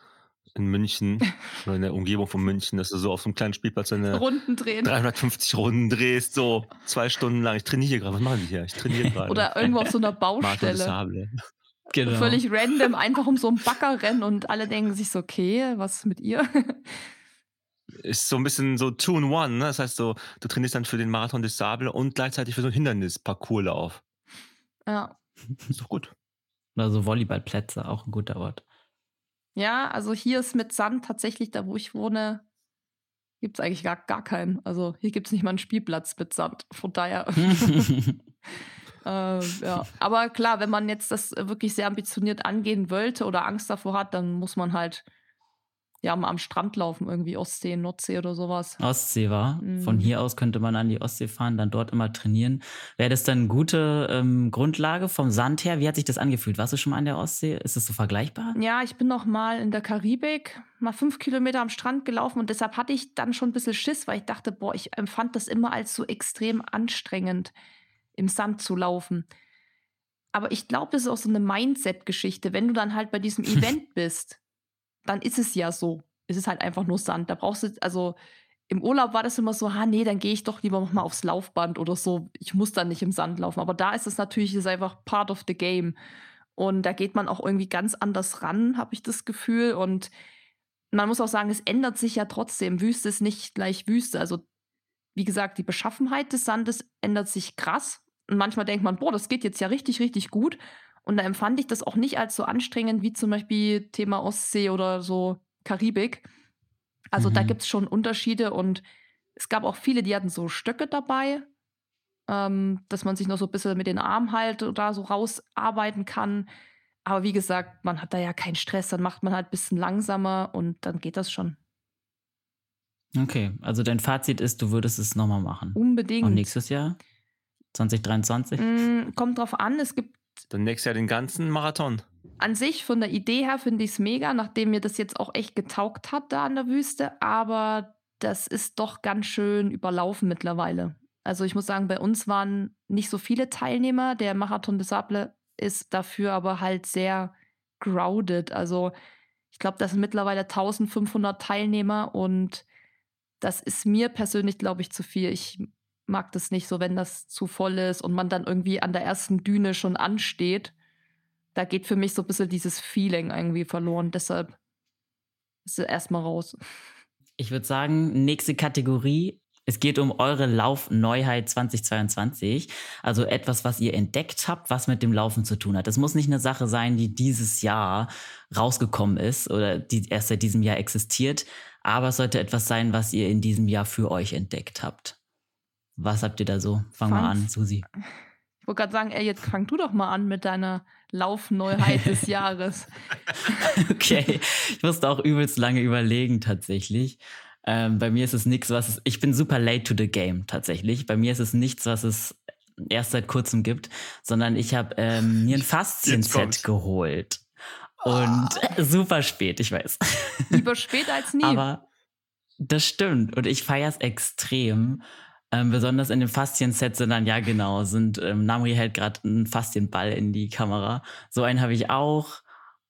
A: in München oder in der Umgebung von München, dass du so auf so einem kleinen Spielplatz eine
C: Runden drehen.
A: 350 Runden drehst, so zwei Stunden lang. Ich trainiere gerade. Was machen die hier? Ich trainiere gerade.
C: Oder irgendwo auf so einer Baustelle. genau. völlig random einfach um so einen Bagger rennen und alle denken sich so, okay, was ist mit ihr?
A: Ist so ein bisschen so Two in One, ne? Das heißt so, du trainierst dann für den Marathon des Sable und gleichzeitig für so einen Hindernis-Parcourslauf.
C: Ja.
A: Ist doch gut.
B: Oder so Volleyballplätze, auch ein guter Ort.
C: Ja, also hier ist mit Sand tatsächlich, da wo ich wohne, gibt es eigentlich gar, gar keinen. Also hier gibt es nicht mal einen Spielplatz mit Sand. Von daher. äh, ja. Aber klar, wenn man jetzt das wirklich sehr ambitioniert angehen wollte oder Angst davor hat, dann muss man halt ja, mal am Strand laufen, irgendwie Ostsee, Nordsee oder sowas.
B: Ostsee war. Mhm. Von hier aus könnte man an die Ostsee fahren, dann dort immer trainieren. Wäre das dann eine gute ähm, Grundlage vom Sand her? Wie hat sich das angefühlt? Warst du schon mal an der Ostsee? Ist das so vergleichbar?
C: Ja, ich bin noch mal in der Karibik, mal fünf Kilometer am Strand gelaufen und deshalb hatte ich dann schon ein bisschen Schiss, weil ich dachte, boah, ich empfand das immer als so extrem anstrengend, im Sand zu laufen. Aber ich glaube, das ist auch so eine Mindset-Geschichte. Wenn du dann halt bei diesem Event bist, dann ist es ja so. Es ist halt einfach nur Sand. Da brauchst du, also im Urlaub war das immer so, ha, nee, dann gehe ich doch lieber mal aufs Laufband oder so. Ich muss dann nicht im Sand laufen. Aber da ist es natürlich ist einfach part of the game. Und da geht man auch irgendwie ganz anders ran, habe ich das Gefühl. Und man muss auch sagen, es ändert sich ja trotzdem. Wüste ist nicht gleich Wüste. Also, wie gesagt, die Beschaffenheit des Sandes ändert sich krass. Und manchmal denkt man, boah, das geht jetzt ja richtig, richtig gut. Und da empfand ich das auch nicht als so anstrengend wie zum Beispiel Thema Ostsee oder so Karibik. Also mhm. da gibt es schon Unterschiede und es gab auch viele, die hatten so Stöcke dabei, ähm, dass man sich noch so ein bisschen mit den Armen halt oder so rausarbeiten kann. Aber wie gesagt, man hat da ja keinen Stress, dann macht man halt ein bisschen langsamer und dann geht das schon.
B: Okay, also dein Fazit ist, du würdest es nochmal machen.
C: Unbedingt.
B: Und nächstes Jahr? 2023?
C: Mm, kommt drauf an, es gibt
A: dann nächstes Jahr den ganzen Marathon.
C: An sich, von der Idee her, finde ich es mega, nachdem mir das jetzt auch echt getaugt hat da an der Wüste. Aber das ist doch ganz schön überlaufen mittlerweile. Also ich muss sagen, bei uns waren nicht so viele Teilnehmer. Der Marathon des Sable ist dafür aber halt sehr crowded. Also ich glaube, das sind mittlerweile 1500 Teilnehmer und das ist mir persönlich, glaube ich, zu viel. Ich mag das nicht so, wenn das zu voll ist und man dann irgendwie an der ersten Düne schon ansteht. Da geht für mich so ein bisschen dieses Feeling irgendwie verloren. Deshalb ist es erstmal raus.
B: Ich würde sagen, nächste Kategorie. Es geht um eure Laufneuheit 2022. Also etwas, was ihr entdeckt habt, was mit dem Laufen zu tun hat. Es muss nicht eine Sache sein, die dieses Jahr rausgekommen ist oder die erst seit diesem Jahr existiert. Aber es sollte etwas sein, was ihr in diesem Jahr für euch entdeckt habt. Was habt ihr da so? Fang Fang's. mal an, Susi.
C: Ich wollte gerade sagen, ey, jetzt fang du doch mal an mit deiner Laufneuheit des Jahres.
B: okay, ich musste auch übelst lange überlegen tatsächlich. Ähm, bei mir ist es nichts, was es, ich bin super late to the game tatsächlich. Bei mir ist es nichts, was es erst seit kurzem gibt, sondern ich habe ähm, mir ein Faszien-Set geholt. Und oh. super spät, ich weiß.
C: Lieber spät als nie.
B: Aber das stimmt und ich feiere es extrem. Ähm, besonders in dem Faszien-Set sind dann, ja genau, sind, ähm, Namri hält gerade einen Faszienball in die Kamera. So einen habe ich auch.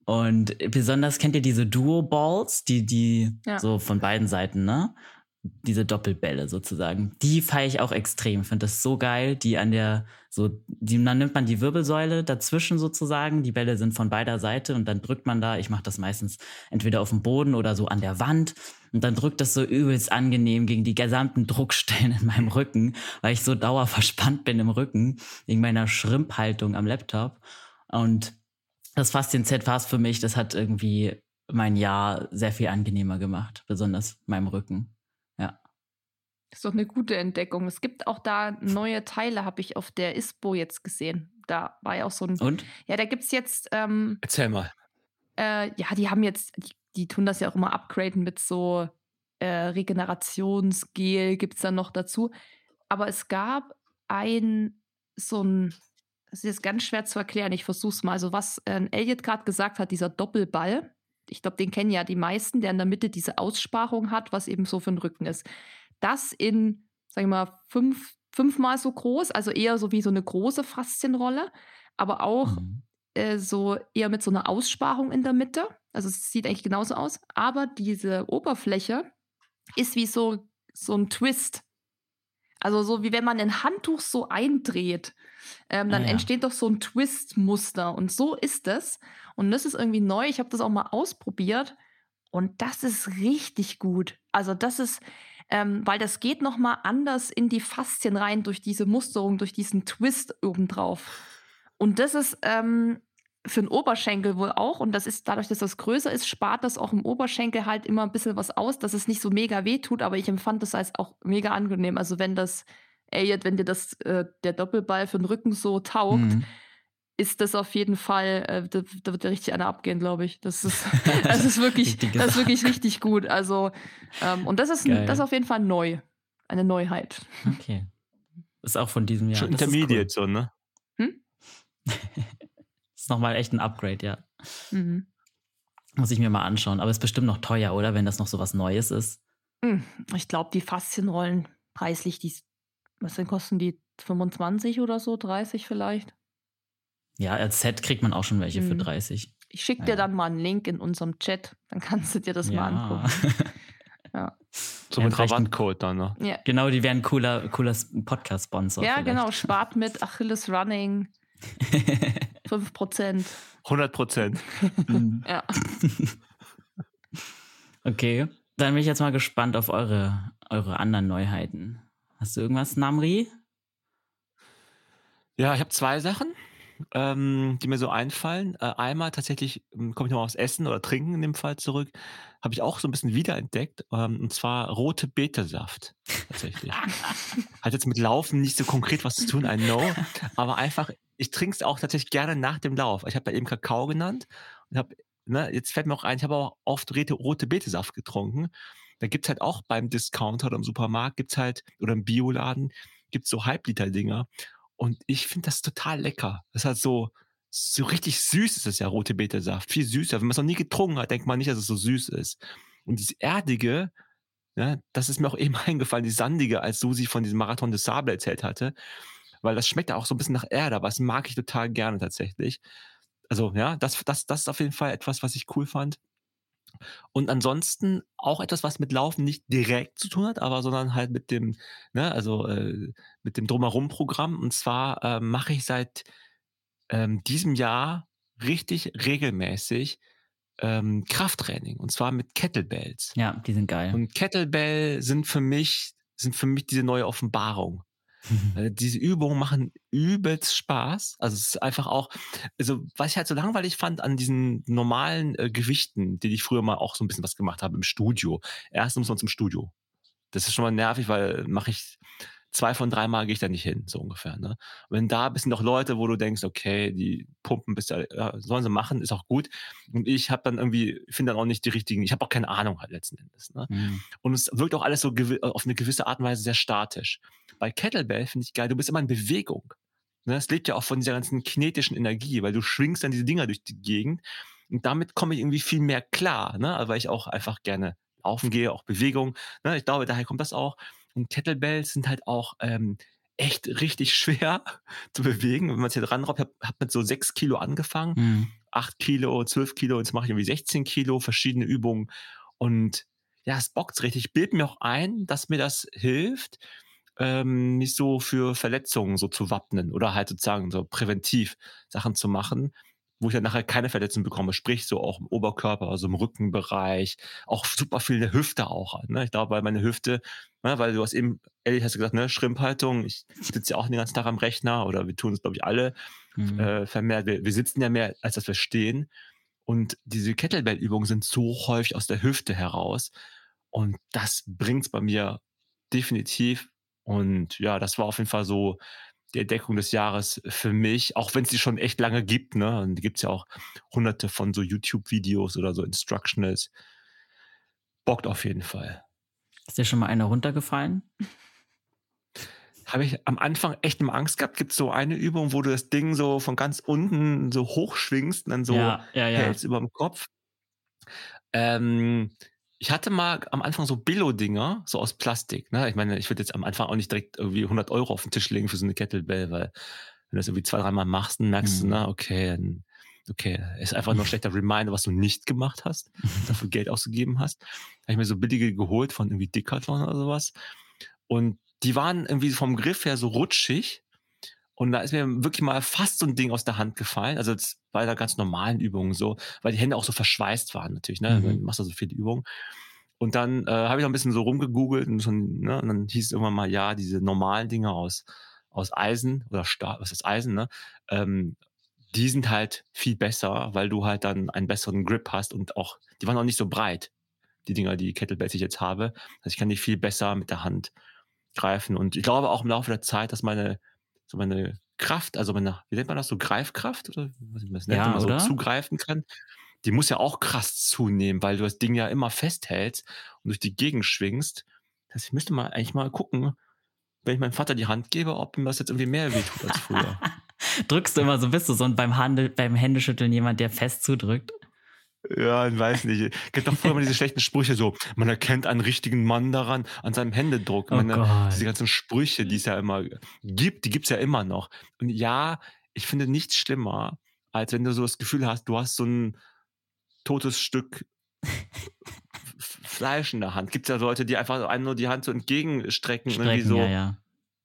B: Und besonders kennt ihr diese Duo-Balls, die, die ja. so von beiden Seiten, ne? Diese Doppelbälle sozusagen. Die feiere ich auch extrem. Finde das so geil, die an der, so, die, dann nimmt man die Wirbelsäule dazwischen sozusagen. Die Bälle sind von beider Seite und dann drückt man da, ich mache das meistens entweder auf dem Boden oder so an der Wand. Und dann drückt das so übelst angenehm gegen die gesamten Druckstellen in meinem Rücken, weil ich so dauerverspannt bin im Rücken, wegen meiner Schrimphaltung am Laptop. Und das es für mich, das hat irgendwie mein Jahr sehr viel angenehmer gemacht, besonders meinem Rücken.
C: Das ist doch eine gute Entdeckung. Es gibt auch da neue Teile, habe ich auf der ISPO jetzt gesehen. Da war ja auch so ein.
B: Und?
C: Ja, da gibt es jetzt. Ähm,
A: Erzähl mal.
C: Äh, ja, die haben jetzt, die, die, tun das ja auch immer upgraden mit so äh, Regenerationsgel, gibt es dann noch dazu. Aber es gab ein, so ein, das ist jetzt ganz schwer zu erklären, ich versuche es mal. Also, was äh, Elliot gerade gesagt hat, dieser Doppelball, ich glaube, den kennen ja die meisten, der in der Mitte diese Aussparung hat, was eben so für den Rücken ist das in, sag ich mal, fünf, fünfmal so groß, also eher so wie so eine große Faszienrolle, aber auch mhm. äh, so eher mit so einer Aussparung in der Mitte. Also es sieht eigentlich genauso aus, aber diese Oberfläche ist wie so, so ein Twist. Also so wie wenn man ein Handtuch so eindreht. ähm, dann
B: Ah, ja.
C: entsteht doch so ein Twist-Muster. Und so ist es. Und das ist irgendwie neu. Ich habe das auch mal ausprobiert. Und das ist richtig gut. Also das ist, ähm, weil das geht noch mal anders in die Faszien rein durch diese Musterung, durch diesen Twist obendrauf. Und das ist ähm, für den Oberschenkel wohl auch. Und das ist dadurch, dass das größer ist, spart das auch im Oberschenkel halt immer ein bisschen was aus, dass es nicht so mega weh tut. Aber ich empfand das als auch mega angenehm. Also wenn das, ey, wenn dir das äh, der Doppelball für den Rücken so taugt,
B: Mhm.
C: Ist das auf jeden Fall, äh, da, da wird ja richtig einer abgehen, glaube ich. Das ist, das ist wirklich,
B: Richtig
C: das ist wirklich richtig gut. Also, ähm, und das ist, ein- das ist auf jeden Fall neu. Eine Neuheit.
B: Okay. Ist auch von diesem Jahr.
A: Schon
B: Das
A: Intermediate, so, ne?
B: Das ist nochmal echt ein Upgrade, ja.
C: Mhm.
B: Muss ich mir mal anschauen. Aber ist bestimmt noch teuer, oder? Wenn das noch so was Neues ist.
C: Hm, Ich glaube, die Faszienrollen preislich, die, was denn kosten die? 25 oder so, 30 vielleicht.
B: Ja, als Set kriegt man auch schon welche für
C: Mhm.
B: 30.
C: Ich schicke
B: Ja,
C: dir
B: ja.
C: dann mal einen Link in unserem Chat, dann kannst du dir das mal angucken. Ja,
A: So
B: Ja,
A: mit Rabattcode dann, ne?
C: ja.
B: genau, die wären ein cooler, cooler Podcast-Sponsor.
C: ja
B: vielleicht.
C: genau, spart mit Achilles Running 5%.
A: 100 Prozent.
C: Ja.
B: okay, dann bin ich jetzt mal gespannt auf eure, eure anderen Neuheiten. Hast du irgendwas, Namri?
A: Ja, ich habe zwei Sachen, ähm, die mir so einfallen. Äh, einmal tatsächlich ähm, komme ich nochmal aufs Essen oder Trinken in dem Fall zurück. Habe ich auch so ein bisschen wiederentdeckt. Ähm, und zwar rote Betesaft. Tatsächlich. Hat jetzt mit Laufen nicht so konkret was zu tun, I know. Aber einfach, ich trinke es auch tatsächlich gerne nach dem Lauf. Ich habe ja eben Kakao genannt und habe, ne, jetzt fällt mir auch ein, ich habe auch oft rote, Betesaft getrunken. Da gibt's halt auch beim Discounter oder im Supermarkt, gibt's halt, oder im Bioladen, gibt's so Halbliter-Dinger. Und ich finde das total lecker. Das ist halt so, so richtig süß ist es ja, rote Betesaft. Viel süßer. Wenn man es noch nie getrunken hat, denkt man nicht, dass es so süß ist. Und dieses Erdige, ja, das ist mir auch eben eingefallen, die Sandige, als Susi von diesem Marathon des Sable erzählt hatte. Weil das schmeckt ja auch so ein bisschen nach Erde, aber das mag ich total gerne tatsächlich. Also ja, das, das, das ist auf jeden Fall etwas, was ich cool fand. Und ansonsten auch etwas, was mit Laufen nicht direkt zu tun hat, aber sondern halt mit dem, ne, also äh, mit dem Drumherum-Programm. Und zwar äh, mache ich seit ähm, diesem Jahr richtig regelmäßig ähm, Krafttraining und zwar mit Kettlebells.
B: Ja, die sind geil.
A: Und Kettlebell sind für mich sind für mich diese neue Offenbarung. Äh, diese Übungen machen übelst Spaß. Also es ist einfach auch, also was ich halt so langweilig fand an diesen normalen äh, Gewichten, die ich früher mal auch so ein bisschen was gemacht habe im Studio. Erst muss man zum Studio. Das ist schon mal nervig, weil mache ich zwei von drei Mal gehe ich da nicht hin, so ungefähr. Ne? Und wenn da bist noch Leute, wo du denkst, okay, die pumpen bis da, ja, sollen sie machen, ist auch gut. Und ich habe dann irgendwie, finde dann auch nicht die richtigen, ich habe auch keine Ahnung halt letzten Endes. Ne?
B: Mhm.
A: Und es wirkt auch alles so auf eine gewisse Art und Weise sehr statisch. Bei Kettlebell finde ich geil, du bist immer in Bewegung. Ne? Es lebt ja auch von dieser ganzen kinetischen Energie, weil du schwingst dann diese Dinger durch die Gegend. Und damit komme ich irgendwie viel mehr klar, ne? weil ich auch einfach gerne laufen gehe, auch Bewegung. Ne? Ich glaube, daher kommt das auch. Und Kettlebells sind halt auch ähm, echt richtig schwer zu bewegen. Wenn man es hier dran raubt, ich habe hab mit so sechs Kilo angefangen.
B: Mhm.
A: 8 Kilo, 12 Kilo, jetzt mache ich irgendwie 16 Kilo, verschiedene Übungen. Und ja, es bockt richtig. Ich bilde mir auch ein, dass mir das hilft, ähm, mich so für Verletzungen so zu wappnen oder halt sozusagen so präventiv Sachen zu machen, wo ich dann nachher keine Verletzung bekomme. Sprich, so auch im Oberkörper, also im Rückenbereich, auch super viel in der Hüfte auch. Ne? Ich glaube, weil meine Hüfte, ne, weil du hast eben, ehrlich hast du gesagt, ne, Schrimphaltung, ich sitze ja auch den ganzen Tag am Rechner oder wir tun es, glaube ich, alle
B: Mhm.
A: äh, vermehrt. Wir, wir sitzen ja mehr, als dass wir stehen. Und diese Kettlebell-Übungen sind so häufig aus der Hüfte heraus. Und das bringt's bei mir definitiv. Und ja, das war auf jeden Fall so die Entdeckung des Jahres für mich, auch wenn es die schon echt lange gibt. Ne? Und die gibt's ja auch hunderte von so YouTube-Videos oder so Instructionals. Bockt auf jeden Fall.
B: Ist dir schon mal einer runtergefallen?
A: Habe ich am Anfang echt immer Angst gehabt. Gibt so eine Übung, wo du das Ding so von ganz unten so hochschwingst und dann so
B: ja, ja, ja.
A: hältst über dem Kopf. Ähm, ich hatte mal am Anfang so Billo-Dinger, so aus Plastik. Ne? Ich meine, ich würde jetzt am Anfang auch nicht direkt irgendwie 100 Euro auf den Tisch legen für so eine Kettlebell, weil wenn du das irgendwie zwei, dreimal machst, dann merkst
B: Mhm.
A: du, na, okay, okay, ist einfach nur ein schlechter Reminder, was du nicht gemacht hast, dafür Geld ausgegeben hast. Habe ich mir so billige geholt von irgendwie Decathlon oder sowas. Und die waren irgendwie vom Griff her so rutschig. Und da ist mir wirklich mal fast so ein Ding aus der Hand gefallen. Also bei der ganz normalen Übungen so, weil die Hände auch so verschweißt waren natürlich. Ne? Mhm. Du machst da so viele Übungen. Und dann äh, habe ich noch ein bisschen so rumgegoogelt und, schon, ne? und dann hieß es irgendwann mal, ja, diese normalen Dinge aus, aus Eisen oder Stahl, was ist Eisen, ne? Ähm, die sind halt viel besser, weil du halt dann einen besseren Grip hast und auch, die waren auch nicht so breit, die Dinger, die Kettlebells, ich jetzt habe. Also ich kann die viel besser mit der Hand greifen. Und ich glaube auch im Laufe der Zeit, dass meine, so meine Kraft, also meine, wie nennt man das, so Greifkraft oder was man das nennt, ja, man so zugreifen kann, die muss ja auch krass zunehmen, weil du das Ding ja immer festhältst und durch die Gegend schwingst. Das ich müsste mal eigentlich mal gucken, wenn ich meinem Vater die Hand gebe, ob ihm das jetzt irgendwie mehr wehtut als früher.
B: Drückst du immer so, bist du so beim, Handel, beim Händeschütteln jemand, der fest zudrückt?
A: Ja, ich weiß nicht. Gibt doch früher immer diese schlechten Sprüche so, man erkennt einen richtigen Mann daran, an seinem Händedruck. Oh man, diese ganzen Sprüche, die es ja immer gibt, die gibt es ja immer noch. Und ja, ich finde nichts schlimmer, als wenn du so das Gefühl hast, du hast so ein totes Stück Fleisch in der Hand. Gibt es ja Leute, die einfach einem nur die Hand so entgegenstrecken.
B: Strecken, irgendwie
A: so.
B: Ja, ja.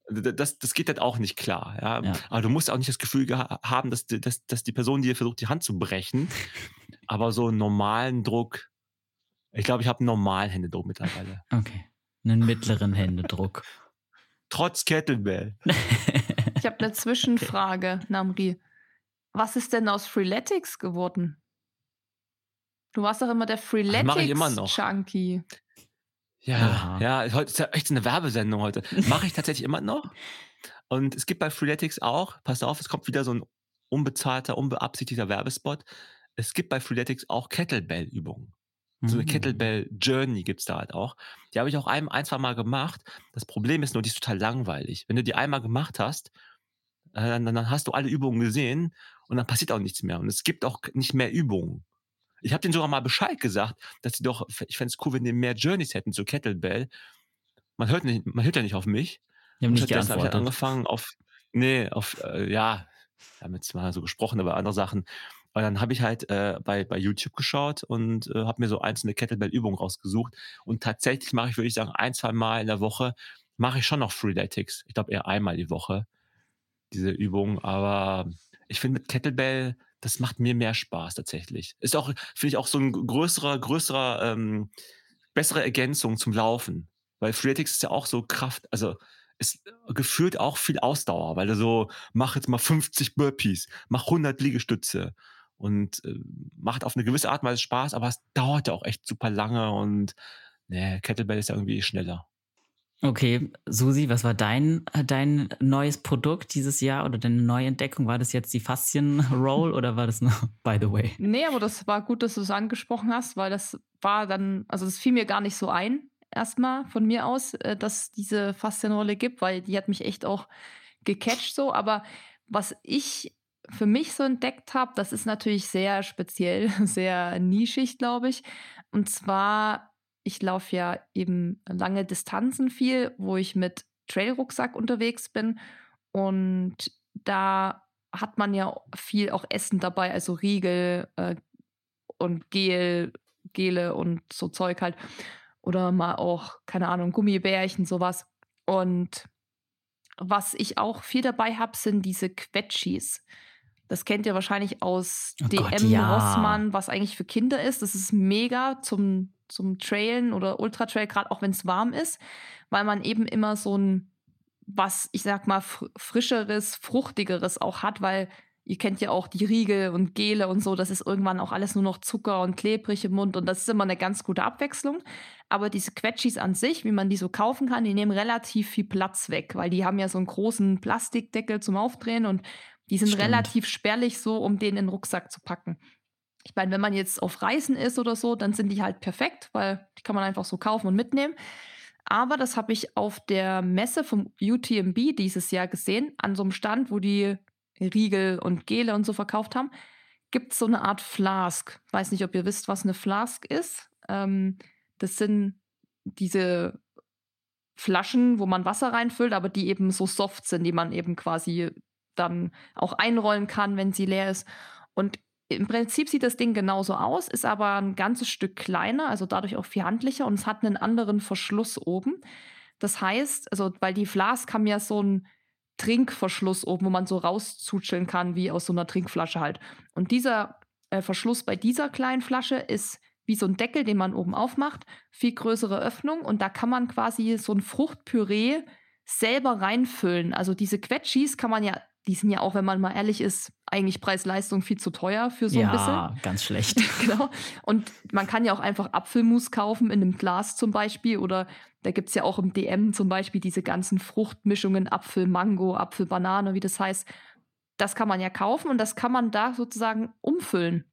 A: Das, das geht halt auch nicht klar. Ja? ja. Aber du musst auch nicht das Gefühl haben, dass, dass, dass die Person dir versucht, die Hand zu brechen. Aber so einen normalen Druck, ich glaube, ich habe einen normalen Händedruck mittlerweile.
B: Okay. Einen mittleren Händedruck.
A: Trotz Kettlebell.
C: ich habe eine Zwischenfrage, Namri. Was ist denn aus Freeletics geworden? Du warst doch immer der Freeletics-Junkie.
A: Ja, ja, heute ist ja echt eine Werbesendung heute. Mache ich tatsächlich immer noch. Und es gibt bei Freeletics auch, pass auf, es kommt wieder so ein unbezahlter, unbeabsichtigter Werbespot. Es gibt bei Freeletics auch Kettlebell-Übungen. So eine mhm. Kettlebell-Journey gibt es da halt auch. Die habe ich auch ein, ein, zwei Mal gemacht. Das Problem ist nur, die ist total langweilig. Wenn du die einmal gemacht hast, äh, dann, dann hast du alle Übungen gesehen und dann passiert auch nichts mehr. Und es gibt auch nicht mehr Übungen. Ich habe denen sogar mal Bescheid gesagt, dass sie doch, ich fände es cool, wenn die mehr Journeys hätten zu Kettlebell. Man hört, nicht, man hört ja nicht auf mich.
B: Die haben nicht geantwortet. habe ich halt
A: angefangen auf, nee, auf, äh, ja, jetzt mal so gesprochen über andere Sachen. Und dann habe ich halt äh, bei, bei YouTube geschaut und äh, habe mir so einzelne Kettlebell-Übungen rausgesucht. Und tatsächlich mache ich, würde ich sagen, ein, zwei Mal in der Woche mache ich schon noch Freeletics. Ich glaube eher einmal die Woche diese Übung. Aber ich finde mit Kettlebell das macht mir mehr Spaß tatsächlich. Ist auch, finde ich, auch so ein größerer, größerer, ähm, bessere Ergänzung zum Laufen. Weil Freeletics ist ja auch so Kraft, also ist gefühlt auch viel Ausdauer, weil du so, mach jetzt mal 50 Burpees, mach 100 Liegestütze und äh, macht auf eine gewisse Art und Weise Spaß, aber es dauert ja auch echt super lange und ne, Kettlebell ist ja irgendwie schneller.
B: Okay, Susi, was war dein, dein neues Produkt dieses Jahr oder deine Neuentdeckung? War das jetzt die Faszien-Roll oder war das noch by the way?
C: Nee, aber das war gut, dass du es angesprochen hast, weil das war dann, also das fiel mir gar nicht so ein, erstmal von mir aus, äh, dass diese Faszienrolle gibt, weil die hat mich echt auch gecatcht so. Aber was ich für mich so entdeckt habe, das ist natürlich sehr speziell, sehr nischig, glaube ich. Und zwar ich laufe ja eben lange Distanzen viel, wo ich mit Trailrucksack unterwegs bin. Und da hat man ja viel auch Essen dabei, also Riegel äh, und Gel, Gele und so Zeug halt. Oder mal auch, keine Ahnung, Gummibärchen, sowas. Und was ich auch viel dabei habe, sind diese Quetschis. Das kennt ihr wahrscheinlich aus oh DM Gott, ja. Rossmann, was eigentlich für Kinder ist. Das ist mega zum zum Trailen oder Ultratrail, gerade auch wenn es warm ist, weil man eben immer so ein, was ich sag mal, frischeres, fruchtigeres auch hat, weil ihr kennt ja auch die Riegel und Gele und so, das ist irgendwann auch alles nur noch Zucker und klebrig im Mund und das ist immer eine ganz gute Abwechslung. Aber diese Quetschis an sich, wie man die so kaufen kann, die nehmen relativ viel Platz weg, weil die haben ja so einen großen Plastikdeckel zum Aufdrehen und die sind Stimmt. relativ spärlich so, um den in den Rucksack zu packen. Ich meine, wenn man jetzt auf Reisen ist oder so, dann sind die halt perfekt, weil die kann man einfach so kaufen und mitnehmen. Aber das habe ich auf der Messe vom UTMB dieses Jahr gesehen, an so einem Stand, wo die Riegel und Gele und so verkauft haben, gibt es so eine Art Flask. Weiß nicht, ob ihr wisst, was eine Flask ist. Ähm, das sind diese Flaschen, wo man Wasser reinfüllt, aber die eben so soft sind, die man eben quasi dann auch einrollen kann, wenn sie leer ist. Und im Prinzip sieht das Ding genauso aus, ist aber ein ganzes Stück kleiner, also dadurch auch viel handlicher und es hat einen anderen Verschluss oben. Das heißt, also weil die Flask haben ja so ein Trinkverschluss oben, wo man so rauszutscheln kann, wie aus so einer Trinkflasche halt. Und dieser äh, Verschluss bei dieser kleinen Flasche ist wie so ein Deckel, den man oben aufmacht, viel größere Öffnung und da kann man quasi so ein Fruchtpüree selber reinfüllen. Also diese Quetschis kann man ja, die sind ja auch, wenn man mal ehrlich ist, eigentlich Preis-Leistung viel zu teuer für so ein bisschen.
B: Ja, ganz schlecht.
C: genau. Und man kann ja auch einfach Apfelmus kaufen in einem Glas zum Beispiel oder da gibt es ja auch im DM zum Beispiel diese ganzen Fruchtmischungen, Apfel, Mango, Apfel, Banane, wie das heißt. Das kann man ja kaufen und das kann man da sozusagen umfüllen.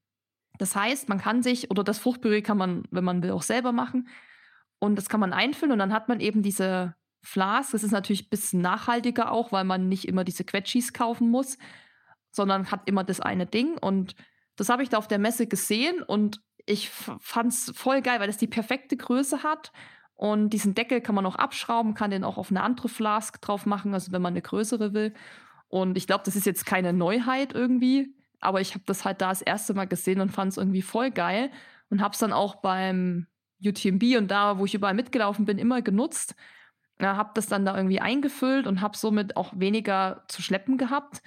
C: Das heißt, man kann sich, oder das Fruchtpüree kann man, wenn man will, auch selber machen. Und das kann man einfüllen und dann hat man eben diese Flas. Das ist natürlich ein bisschen nachhaltiger auch, weil man nicht immer diese Quetschis kaufen muss, sondern hat immer das eine Ding. Und das habe ich da auf der Messe gesehen und ich fand es voll geil, weil es die perfekte Größe hat. Und diesen Deckel kann man auch abschrauben, kann den auch auf eine andere Flask drauf machen, also wenn man eine größere will. Und ich glaube, das ist jetzt keine Neuheit irgendwie. Aber ich habe das halt da das erste Mal gesehen und fand es irgendwie voll geil und habe es dann auch beim UTMB und da, wo ich überall mitgelaufen bin, immer genutzt. Ja, habe das dann da irgendwie eingefüllt und habe somit auch weniger zu schleppen gehabt.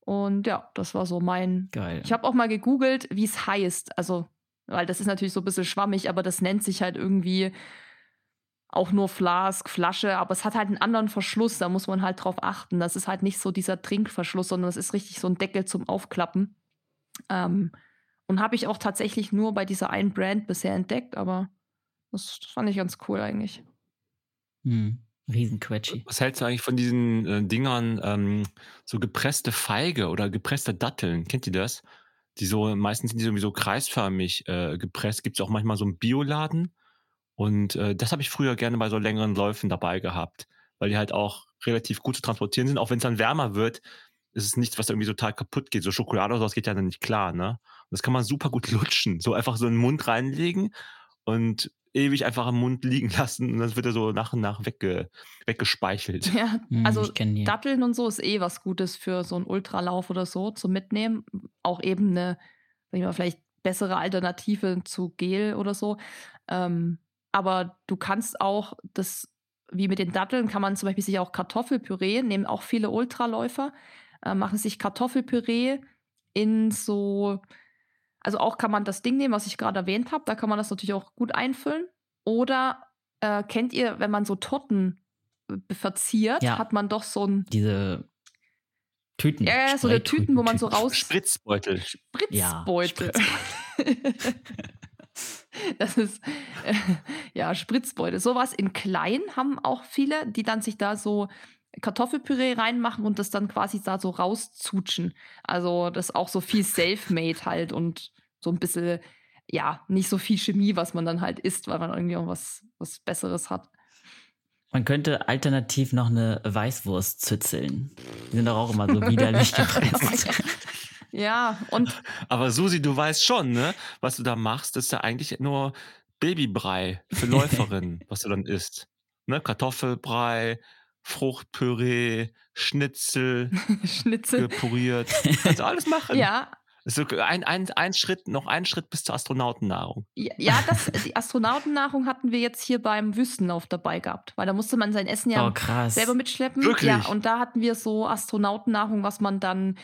C: Und ja, das war so mein.
B: Geil.
C: Ich habe auch mal gegoogelt, wie es heißt. Also, weil das ist natürlich so ein bisschen schwammig, aber das nennt sich halt irgendwie auch nur Flask, Flasche, aber es hat halt einen anderen Verschluss, da muss man halt drauf achten. Das ist halt nicht so dieser Trinkverschluss, sondern es ist richtig so ein Deckel zum Aufklappen. Ähm, und habe ich auch tatsächlich nur bei dieser einen Brand bisher entdeckt, aber das fand ich ganz cool eigentlich.
B: Hm. Riesenquetschi.
A: Was hältst du eigentlich von diesen äh, Dingern, ähm, so gepresste Feige oder gepresste Datteln? Kennt ihr das? Die so, meistens sind die sowieso kreisförmig äh, gepresst. Gibt es auch manchmal so einen Bioladen und äh, das habe ich früher gerne bei so längeren Läufen dabei gehabt, weil die halt auch relativ gut zu transportieren sind. Auch wenn es dann wärmer wird, ist es nichts, was irgendwie total kaputt geht. So Schokolade oder sowas geht ja dann nicht klar, ne? Und das kann man super gut lutschen. So einfach so in den Mund reinlegen und ewig einfach im Mund liegen lassen und dann wird er so nach und nach wegge weggespeichelt.
C: Ja, hm, also Datteln und so ist eh was Gutes für so einen Ultralauf oder so zum Mitnehmen. Auch eben eine, sag ich mal, vielleicht bessere Alternative zu Gel oder so. Ähm, aber du kannst auch das, wie mit den Datteln, kann man zum Beispiel sich auch Kartoffelpüree, nehmen auch viele Ultraläufer, äh, machen sich Kartoffelpüree in so, also auch kann man das Ding nehmen, was ich gerade erwähnt habe, da kann man das natürlich auch gut einfüllen. Oder äh, kennt ihr, wenn man so Torten äh, verziert, ja. hat man doch so ein.
B: Diese Tüten.
C: Ja, ja so eine Tüten, wo man so raus.
A: Spritzbeutel.
C: Spritzbeutel. Ja, Spritzbeutel. Das ist äh, ja Spritzbeutel. Sowas in klein haben auch viele, die dann sich da so Kartoffelpüree reinmachen und das dann quasi da so rauszutschen. Also das ist auch so viel Selfmade halt und so ein bisschen, ja, nicht so viel Chemie, was man dann halt isst, weil man irgendwie auch was, was Besseres hat.
B: Man könnte alternativ noch eine Weißwurst zützeln. Die sind doch auch immer so widerlich gepresst.
C: Ja, und.
A: Aber Susi, du weißt schon, ne? Was du da machst, ist ja eigentlich nur Babybrei für Läuferinnen, was du dann isst. Ne? Kartoffelbrei, Fruchtpüree, Schnitzel,
C: Schnitzel.
A: puriert. Kannst du alles machen.
C: Ja.
A: So ein, ein, ein Schritt, noch ein Schritt bis zur Astronautennahrung.
C: Ja, ja das, die Astronautennahrung hatten wir jetzt hier beim Wüstenlauf dabei gehabt, weil da musste man sein Essen ja
B: oh,
C: selber mitschleppen.
A: Wirklich?
C: Ja, und da hatten wir so Astronautennahrung, was man dann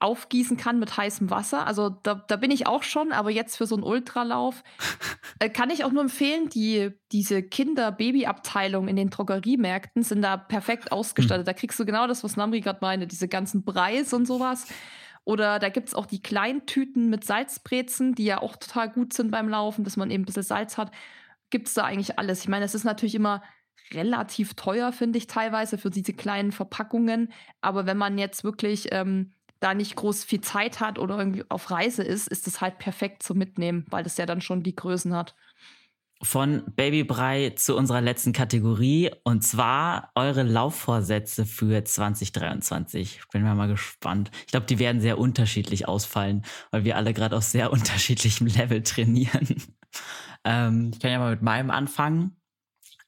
C: aufgießen kann mit heißem Wasser. Also da, da bin ich auch schon, aber jetzt für so einen Ultralauf äh, kann ich auch nur empfehlen, die, diese Kinder-Baby-Abteilung in den Drogeriemärkten sind da perfekt ausgestattet. Hm. Da kriegst du genau das, was Namri gerade meine, diese ganzen Preis und sowas. Oder da gibt es auch die kleinen Tüten mit Salzbrezen, die ja auch total gut sind beim Laufen, dass man eben ein bisschen Salz hat. Gibt es da eigentlich alles. Ich meine, es ist natürlich immer relativ teuer, finde ich teilweise, für diese kleinen Verpackungen. Aber wenn man jetzt wirklich ähm, da nicht groß viel Zeit hat oder irgendwie auf Reise ist, ist es halt perfekt zum Mitnehmen, weil das ja dann schon die Größen hat.
B: Von Babybrei zu unserer letzten Kategorie und zwar eure Laufvorsätze für 2023. Bin mal gespannt. Ich glaube, die werden sehr unterschiedlich ausfallen, weil wir alle gerade auf sehr unterschiedlichem Level trainieren. ähm, ich kann ja mal mit meinem anfangen.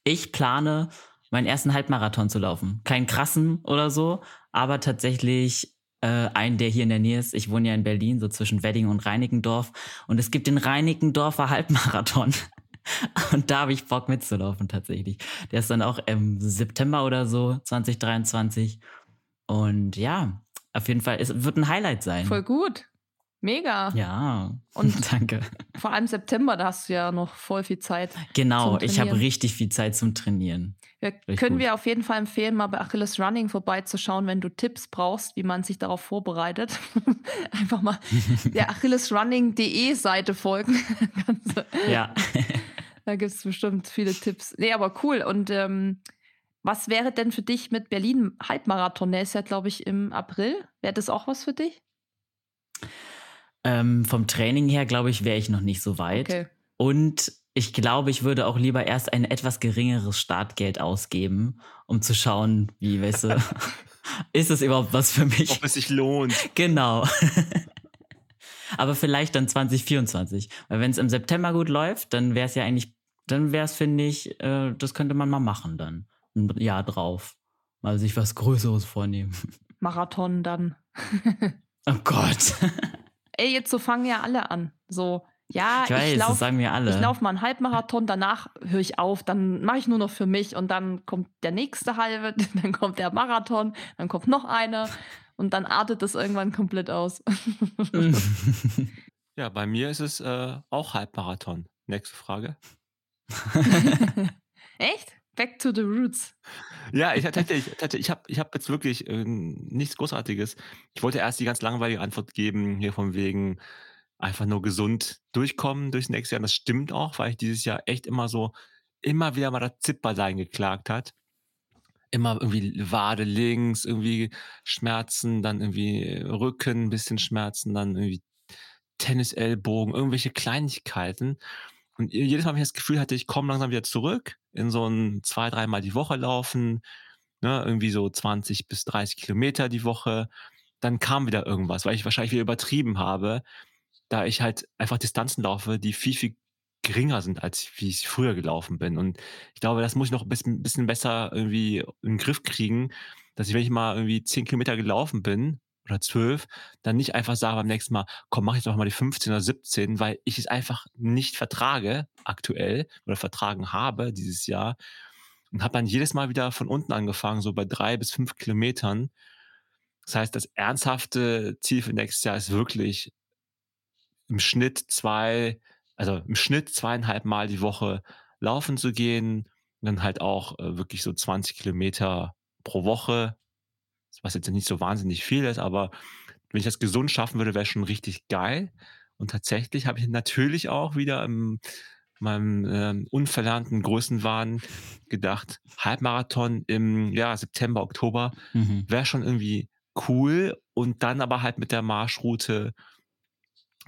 B: Ich plane, meinen ersten Halbmarathon zu laufen. Keinen krassen oder so, aber tatsächlich äh, einen, der hier in der Nähe ist. Ich wohne ja in Berlin, so zwischen Wedding und Reinickendorf. Und es gibt den Reinickendorfer Halbmarathon. Und da habe ich Bock mitzulaufen tatsächlich. Der ist dann auch im September oder so, 2023. Und ja, auf jeden Fall, es wird ein Highlight sein.
C: Voll gut. Mega.
B: Ja. Und danke.
C: Vor allem September, da hast du ja noch voll viel Zeit.
B: Genau, ich habe richtig viel Zeit zum Trainieren.
C: Richtig können gut. wir auf jeden Fall empfehlen, mal bei Achilles Running vorbeizuschauen, wenn du Tipps brauchst, wie man sich darauf vorbereitet. Einfach mal der achillesrunning.de Seite folgen.
B: ja.
C: da gibt es bestimmt viele Tipps. Nee, aber cool. Und ähm, was wäre denn für dich mit Berlin Halbmarathon? Der ist ja, glaube ich, im April. Wäre das auch was für dich?
B: Ähm, vom Training her, glaube ich, wäre ich noch nicht so weit. Okay. Und ich glaube, ich würde auch lieber erst ein etwas geringeres Startgeld ausgeben, um zu schauen, wie, weißt du, ist es überhaupt was für mich?
A: Ob es sich lohnt.
B: Genau. Aber vielleicht dann 2024. Weil wenn es im September gut läuft, dann wäre es ja eigentlich, dann wäre es, finde ich, äh, das könnte man mal machen dann. Ein Jahr drauf. Mal sich was Größeres vornehmen.
C: Marathon dann.
B: oh Gott.
C: Ey, jetzt so fangen ja alle an. So, ja,
B: ich, weiß, ich laufe
C: lauf mal einen Halbmarathon, danach höre ich auf, dann mache ich nur noch für mich und dann kommt der nächste halbe, dann kommt der Marathon, dann kommt noch einer und dann artet das irgendwann komplett aus.
A: ja, bei mir ist es äh, auch Halbmarathon. Nächste Frage.
C: Echt? Back to the roots.
A: Ja, ich hatte, ich, hatte, ich habe ich hab jetzt wirklich äh, nichts Großartiges. Ich wollte erst die ganz langweilige Antwort geben, hier von wegen einfach nur gesund durchkommen durchs nächste Jahr. Und das stimmt auch, weil ich dieses Jahr echt immer so, immer wieder mal das Zipperlein geklagt hat. Immer irgendwie Wade links, irgendwie Schmerzen, dann irgendwie Rücken, ein bisschen Schmerzen, dann irgendwie Tennisellbogen, irgendwelche Kleinigkeiten. Und jedes Mal, wenn ich das Gefühl hatte, ich komme langsam wieder zurück, in so ein zwei, dreimal die Woche laufen, ne, irgendwie so 20 bis 30 Kilometer die Woche, dann kam wieder irgendwas, weil ich wahrscheinlich wieder übertrieben habe, da ich halt einfach Distanzen laufe, die viel, viel geringer sind, als wie ich früher gelaufen bin. Und ich glaube, das muss ich noch ein bisschen, bisschen besser irgendwie in den Griff kriegen, dass ich, wenn ich mal irgendwie 10 Kilometer gelaufen bin, oder zwölf, dann nicht einfach sage beim nächsten Mal, komm, mach jetzt doch mal die 15 oder 17, weil ich es einfach nicht vertrage aktuell oder vertragen habe dieses Jahr und habe dann jedes Mal wieder von unten angefangen, so bei drei bis fünf Kilometern. Das heißt, das ernsthafte Ziel für nächstes Jahr ist wirklich im Schnitt zwei, also im Schnitt zweieinhalb Mal die Woche laufen zu gehen und dann halt auch äh, wirklich so 20 Kilometer pro Woche was jetzt nicht so wahnsinnig viel ist, aber wenn ich das gesund schaffen würde, wäre schon richtig geil. Und tatsächlich habe ich natürlich auch wieder in meinem äh, unverlernten Größenwahn gedacht, Halbmarathon im ja, September, Oktober mhm. wäre schon irgendwie cool und dann aber halt mit der Marschroute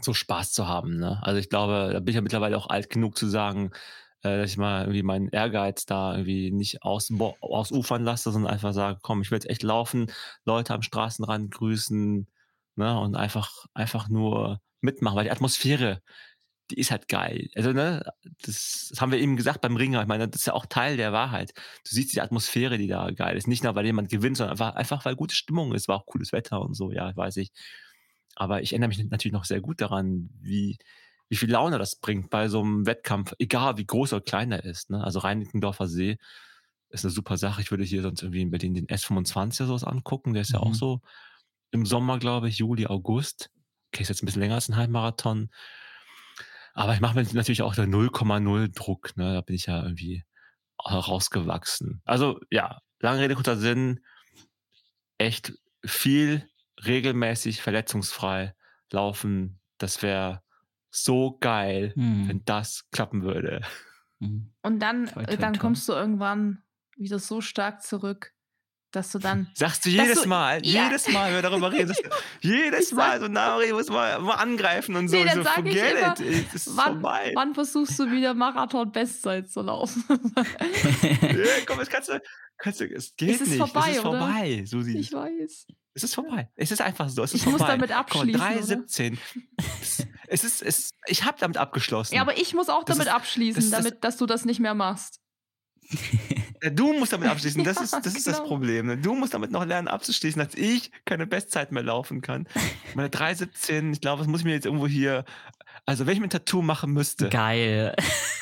A: so Spaß zu haben. Ne? Also ich glaube, da bin ich ja mittlerweile auch alt genug zu sagen, äh, dass ich mal irgendwie meinen Ehrgeiz da irgendwie nicht aus, ausufern lasse, sondern einfach sage, komm, ich will jetzt echt laufen, Leute am Straßenrand grüßen ne, und einfach, einfach nur mitmachen, weil die Atmosphäre, die ist halt geil. Also, ne, das, das haben wir eben gesagt beim Ringer. Ich meine, das ist ja auch Teil der Wahrheit. Du siehst die Atmosphäre, die da geil ist. Nicht nur, weil jemand gewinnt, sondern einfach, einfach weil gute Stimmung ist, war auch cooles Wetter und so, ja, weiß ich. Aber ich erinnere mich natürlich noch sehr gut daran, wie, wie viel Laune das bringt bei so einem Wettkampf, egal wie groß oder klein er ist. Ne? Also Reinickendorfer See ist eine super Sache. Ich würde hier sonst irgendwie in Berlin den S25 oder sowas angucken. Der ist mhm. ja auch mhm. so im Sommer, glaube ich, Juli, August. Okay, ist jetzt ein bisschen länger als ein Halbmarathon. Aber ich mache mir natürlich auch der 0,0 Druck. Ne? Da bin ich ja irgendwie rausgewachsen. Also ja, lange Rede, kurzer Sinn. Echt viel regelmäßig verletzungsfrei laufen. Das wäre so geil, hm. wenn das klappen würde.
C: Hm. Und dann, toll, toll, dann kommst du irgendwann wieder so stark zurück, dass du dann.
A: Sagst du jedes du, Mal, ja. jedes Mal, wenn wir darüber reden, jedes Mal so, Nari muss mal, mal angreifen und so. Nee,
C: dann so sag ich immer, it, ist wann, vorbei. Wann versuchst du wieder Marathon-Bestzeit zu laufen?
A: ja, komm, das kannst du, kannst du, es geht ist nicht. Vorbei, es ist vorbei, Susi.
C: Ich weiß.
A: Es ist vorbei. Es ist einfach so. Es ist
C: ich
A: vorbei.
C: muss damit abschließen.
A: 3,17. Es ist, es, ich habe damit abgeschlossen.
C: Ja, aber ich muss auch das damit ist, abschließen, das damit, das, dass du das nicht mehr machst.
A: Du musst damit abschließen, das ist das, ist genau. das Problem. Du musst damit noch lernen abzuschließen, dass ich keine Bestzeit mehr laufen kann. Meine 3,17, ich glaube, das muss ich mir jetzt irgendwo hier. Also, wenn ich mir ein Tattoo machen müsste.
B: Geil.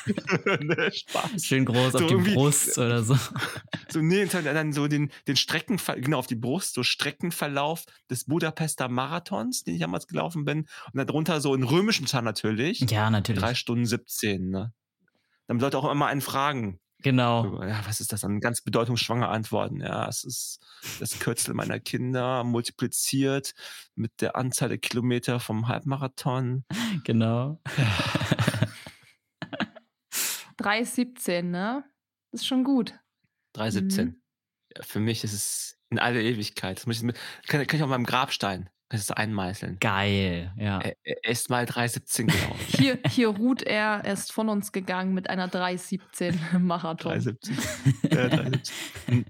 B: ne, Spaß. Schön groß so auf die Brust oder so.
A: so nee, dann so den, den Streckenverlauf, genau auf die Brust, so Streckenverlauf des Budapester Marathons, den ich damals gelaufen bin. Und darunter so in römischen Zahl natürlich.
B: Ja, natürlich.
A: Drei Stunden 17, ne? Dann sollte auch immer einen fragen.
B: Genau.
A: Ja, was ist das dann? Ganz bedeutungsschwanger Antworten. Ja, es ist das Kürzel meiner Kinder multipliziert mit der Anzahl der Kilometer vom Halbmarathon.
B: Genau.
C: 3,17, ne? Das ist schon gut.
A: 3,17.
C: Mhm.
A: Ja, für mich ist es in aller Ewigkeit. Das muss ich mit, kann, kann ich auf meinem Grabstein das einmeißeln.
B: Geil, ja.
A: Er, er ist mal 3,17 gelaufen.
C: Hier, hier ruht er, er ist von uns gegangen mit einer 3,17 Marathon.
A: 3,17. Ja, 3,17.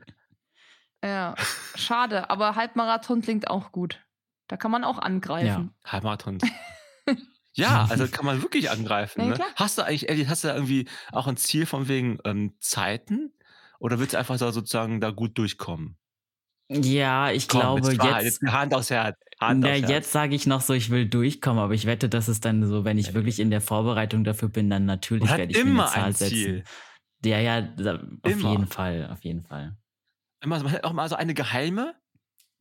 C: Ja, schade, aber Halbmarathon klingt auch gut. Da kann man auch angreifen.
A: Halbmarathon. Ja, also kann man wirklich angreifen.
C: Ja,
A: Ne? Hast du eigentlich, Elliot, hast du da irgendwie auch ein Ziel von wegen ähm, Zeiten? Oder willst du einfach da sozusagen da gut durchkommen?
B: Ja, ich
A: Komm,
B: glaube
A: Wahrheit,
B: jetzt.
A: Hand aufs Herz. Hand
B: Na,
A: aufs Herz.
B: jetzt sage ich noch so, ich will durchkommen, aber ich wette, dass es dann so, wenn ich wirklich in der Vorbereitung dafür bin, dann natürlich werde ich mir eine
A: immer
B: Zahl
A: ein
B: setzen.
A: Ziel.
B: Ja, ja, auf
A: Immer.
B: jeden Fall, auf jeden Fall.
A: Immer, man hat auch mal so eine geheime,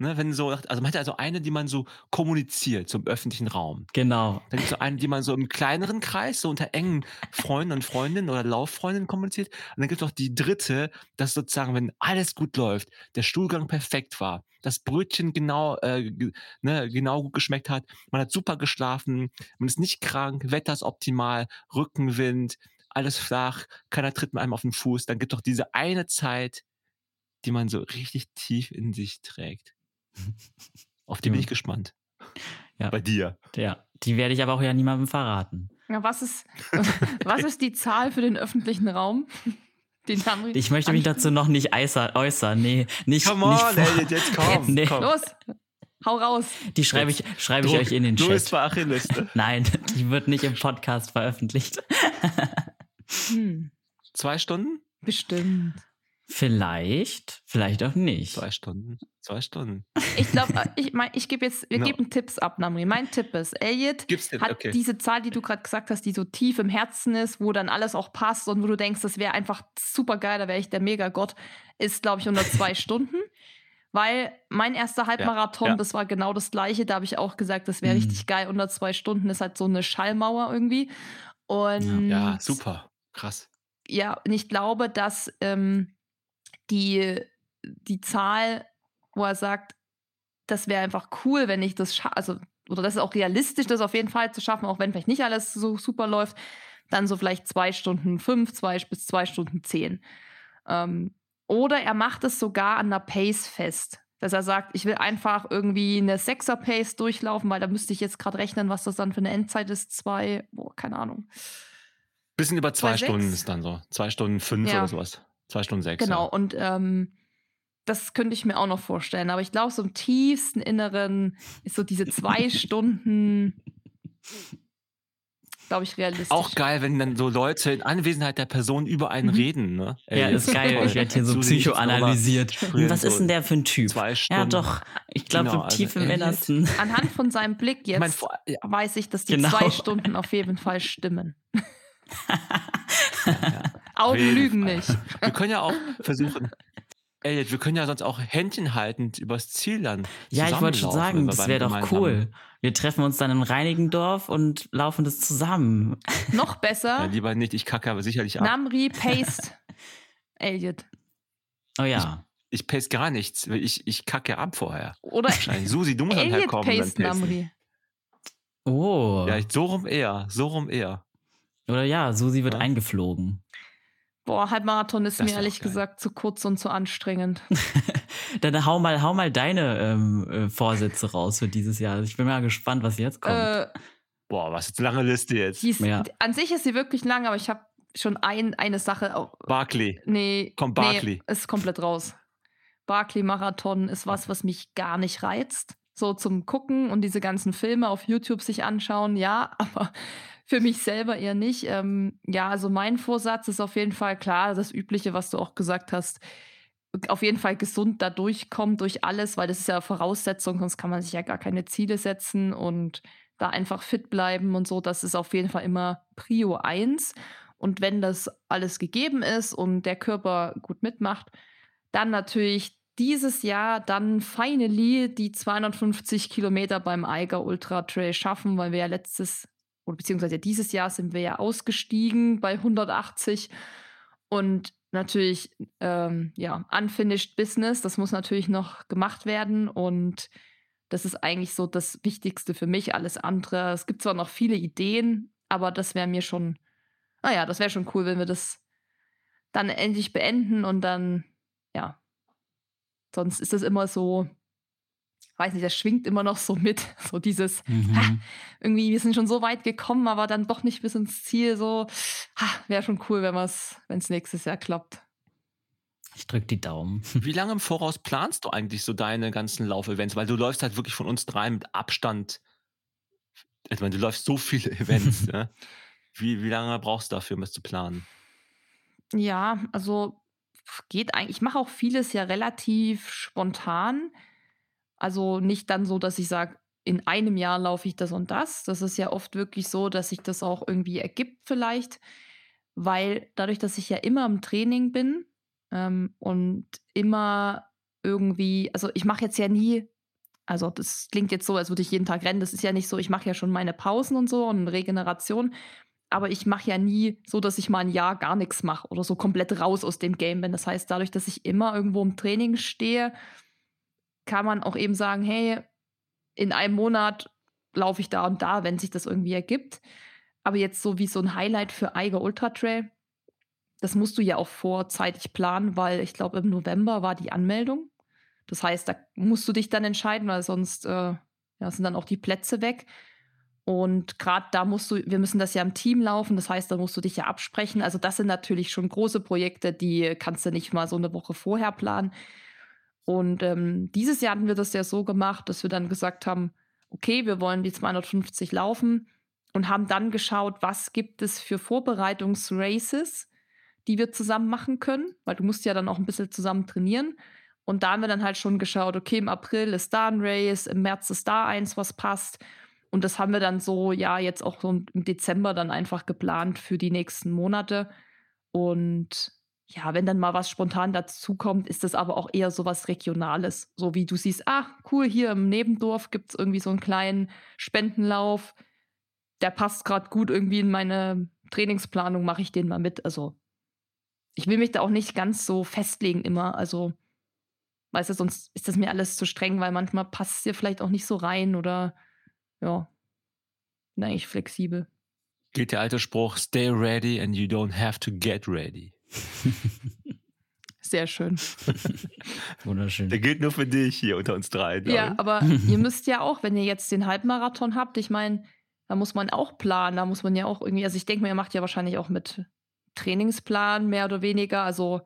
A: ne, wenn so, also man hat also eine, die man so kommuniziert, so im öffentlichen Raum.
B: Genau.
A: Dann gibt es so eine, die man so im kleineren Kreis, so unter engen Freunden und Freundinnen oder Lauffreundinnen kommuniziert. Und dann gibt es noch die dritte, dass sozusagen, wenn alles gut läuft, der Stuhlgang perfekt war, das Brötchen genau, äh, ne, genau gut geschmeckt hat, man hat super geschlafen, man ist nicht krank, Wetter ist optimal, Rückenwind, alles flach, keiner tritt mit einem auf den Fuß. Dann gibt es doch diese eine Zeit, die man so richtig tief in sich trägt. Auf die bin ich gespannt.
B: Ja.
A: Bei dir.
B: Ja, die werde ich aber auch ja niemandem verraten.
C: Ja, was ist, was ist die Zahl für den öffentlichen Raum? Den haben wir
B: Ich möchte mich dazu noch nicht äußern. äußern. Nee, nicht,
A: Come on,
B: nicht.
A: Elliot, jetzt komm.
C: Jetzt,
B: Nee.
A: komm.
C: Los, hau raus.
B: Die schreibe ich, schreibe ich euch in den
A: du
B: Chat.
A: bist zwar Achilles. ne?
B: Nein, die wird nicht im Podcast veröffentlicht.
C: Hm,
A: Zwei Stunden?
C: bestimmt.
B: Vielleicht, vielleicht auch nicht.
A: Zwei Stunden. Zwei Stunden.
C: Ich glaube, ich, mein, ich gebe jetzt, wir
A: No.
C: geben Tipps ab, Namri. Mein Tipp ist, Elliot hat
A: Okay.
C: diese Zahl, die du gerade gesagt hast, die so tief im Herzen ist, wo dann alles auch passt und wo du denkst, das wäre einfach super geil, da wäre ich der Megagott, ist, glaube ich, unter zwei Stunden. Weil mein erster Halbmarathon,
A: ja.
C: das war genau das gleiche, da habe ich auch gesagt, das wäre
B: Mhm.
C: richtig geil, unter zwei Stunden ist halt so eine Schallmauer irgendwie. Und
A: Ja, super. Krass.
C: ja, und ich glaube, dass ähm, die, die Zahl, wo er sagt, das wäre einfach cool, wenn ich das schaffe, also, oder das ist auch realistisch, das auf jeden Fall zu schaffen, auch wenn vielleicht nicht alles so super läuft, dann so vielleicht zwei Stunden fünf, zwei bis zwei Stunden zehn. Ähm, oder er macht es sogar an der Pace fest. Dass er sagt, ich will einfach irgendwie eine Sechser-Pace durchlaufen, weil da müsste ich jetzt gerade rechnen, was das dann für eine Endzeit ist. Zwei, boah, keine Ahnung.
A: Bisschen über zwei
C: Zwei
A: Stunden ist dann so. Zwei Stunden fünf
C: Ja.
A: oder sowas. Zwei Stunden sechs.
C: Genau,
A: Ja.
C: und ähm, das könnte ich mir auch noch vorstellen. Aber ich glaube, so im tiefsten Inneren ist so diese zwei Stunden, glaube ich, realistisch.
A: Auch geil, wenn dann so Leute in Anwesenheit der Person über einen
C: Mhm.
A: reden. Ne?
B: Ja, ist geil.
A: toll.
B: Ich werde hier so psychoanalysiert. Was ist
A: so
B: denn der für ein Typ?
A: Zwei Stunden.
B: Ja, doch. Ich glaube,
A: Genau,
B: im tief
A: also
B: im Innersten.
C: Anhand von seinem Blick
A: Ich
C: jetzt
A: mein, vor, ja,
C: weiß ich, dass die
B: Genau.
C: zwei Stunden auf jeden Fall stimmen.
A: ja.
C: Augen lügen nicht.
A: Wir können ja auch versuchen. Elliot, wir können ja sonst auch Händchen haltend übers Ziel dann.
B: Ja, ich wollte schon sagen, das wäre doch cool. Wir treffen uns dann in Reinigendorf und laufen das zusammen.
C: Noch
A: Ja,
C: besser,
A: lieber nicht, ich kacke aber sicherlich ab.
C: Namri Paste Elliot.
B: Oh ja.
A: Ich pace gar nichts. Ich, ich kacke ab vorher.
C: Oder
A: Wahrscheinlich. Susi, du musst dann herkommen. dann
C: Paste
A: pacen.
C: Namri.
B: Oh.
A: Ja, ich, so rum eher. So rum eher.
B: Oder ja, Susi wird
A: Ja.
B: eingeflogen.
C: Boah, Halbmarathon ist
A: Das
C: mir
A: wär
C: ehrlich gesagt zu kurz und zu anstrengend.
B: Dann hau mal, hau mal deine ähm, äh, Vorsätze raus für dieses Jahr. Ich bin mal gespannt, was jetzt kommt.
C: Äh,
A: Boah, was jetzt eine lange Liste jetzt.
C: ist,
B: Ja.
C: An sich ist sie wirklich lang, aber ich habe schon ein, eine Sache. Auch,
A: Barclay.
C: nee,
A: Kommt
C: nee,
A: Barkley.
C: ist komplett raus. Barclay-Marathon ist was, was mich gar nicht reizt. So zum Gucken und diese ganzen Filme auf YouTube sich anschauen, ja, aber für mich selber eher nicht. Ähm, ja, also mein Vorsatz ist auf jeden Fall klar, das Übliche, was du auch gesagt hast, auf jeden Fall gesund da durchkommen durch alles, weil das ist ja Voraussetzung, sonst kann man sich ja gar keine Ziele setzen und da einfach fit bleiben und so. Das ist auf jeden Fall immer Prio 1. Und wenn das alles gegeben ist und der Körper gut mitmacht, Dann natürlich dieses Jahr dann finally die 250 Kilometer beim Eiger Ultra Trail schaffen, weil wir ja letztes oder beziehungsweise dieses Jahr sind wir ja ausgestiegen bei 180 und natürlich ähm, ja unfinished Business, das muss natürlich noch gemacht werden. Und das ist eigentlich so das Wichtigste für mich. Alles andere, es gibt zwar noch viele Ideen, aber das wäre mir schon, naja, das wäre schon cool, wenn wir das dann endlich beenden und dann, ja, sonst ist das immer so, weiß nicht, das schwingt immer noch so mit, so dieses, mhm. ha, irgendwie, wir sind schon so weit gekommen, aber dann doch nicht bis ins Ziel, so, wäre schon cool, wenn es nächstes Jahr klappt.
B: Ich drücke die Daumen.
A: Wie lange im Voraus planst du eigentlich so deine ganzen Laufevents? Weil du läufst halt wirklich von uns drei mit Abstand. Ich meine, du läufst so viele Events. ne? wie, wie lange brauchst du dafür, um das zu planen?
C: Ja, also geht eigentlich. Ich mache auch vieles ja relativ spontan. Also nicht dann so, dass ich sage, in einem Jahr laufe ich das und das. Das ist ja oft wirklich so, dass sich das auch irgendwie ergibt vielleicht, weil dadurch, dass ich ja immer im Training bin, ähm, und immer irgendwie, also ich mache jetzt ja nie, also das klingt jetzt so, als würde ich jeden Tag rennen. Das ist ja nicht so, ich mache ja schon meine Pausen und so und Regeneration. Aber ich mache ja nie so, dass ich mal ein Jahr gar nichts mache oder so komplett raus aus dem Game bin. Das heißt, dadurch, dass ich immer irgendwo im Training stehe, kann man auch eben sagen, hey, in einem Monat laufe ich da und da, wenn sich das irgendwie ergibt. Aber jetzt so wie so ein Highlight für Eiger Ultra Trail, das musst du ja auch vorzeitig planen, weil ich glaube, im November war die Anmeldung. Das heißt, da musst du dich dann entscheiden, weil sonst äh, ja, sind dann auch die Plätze weg. Und gerade da musst du, wir müssen das ja im Team laufen, das heißt, da musst du dich ja absprechen. Also das sind natürlich schon große Projekte, die kannst du nicht mal so eine Woche vorher planen. Und ähm, dieses Jahr hatten wir das ja so gemacht, dass wir dann gesagt haben, okay, wir wollen die 250 laufen und haben dann geschaut, was gibt es für Vorbereitungsraces die wir zusammen machen können, weil du musst ja dann auch ein bisschen zusammen trainieren. Und da haben wir dann halt schon geschaut, okay, im April ist da ein Race, im März ist da eins, was passt. Und das haben wir dann so, ja, jetzt auch so im Dezember dann einfach geplant für die nächsten Monate. Und ja, wenn dann mal was spontan dazukommt, ist das aber auch eher so was Regionales. So wie du siehst, ach, cool, hier im Nebendorf gibt es irgendwie so einen kleinen Spendenlauf. Der passt gerade gut irgendwie in meine Trainingsplanung, mache ich den mal mit. Also ich will mich da auch nicht ganz so festlegen immer. Also, weißt du, sonst ist das mir alles zu streng, weil manchmal passt es dir vielleicht auch nicht so rein oder ja, bin eigentlich flexibel.
A: Geht der alte Spruch, stay ready and you don't have to get ready.
C: Sehr schön.
B: Wunderschön.
A: Der gilt nur für dich hier unter uns drei.
C: Ja, aber ihr müsst ja auch, wenn ihr jetzt den Halbmarathon habt, ich meine, da muss man auch planen, da muss man ja auch irgendwie, also ich denke mir, ihr macht ja wahrscheinlich auch mit Trainingsplan mehr oder weniger. Also,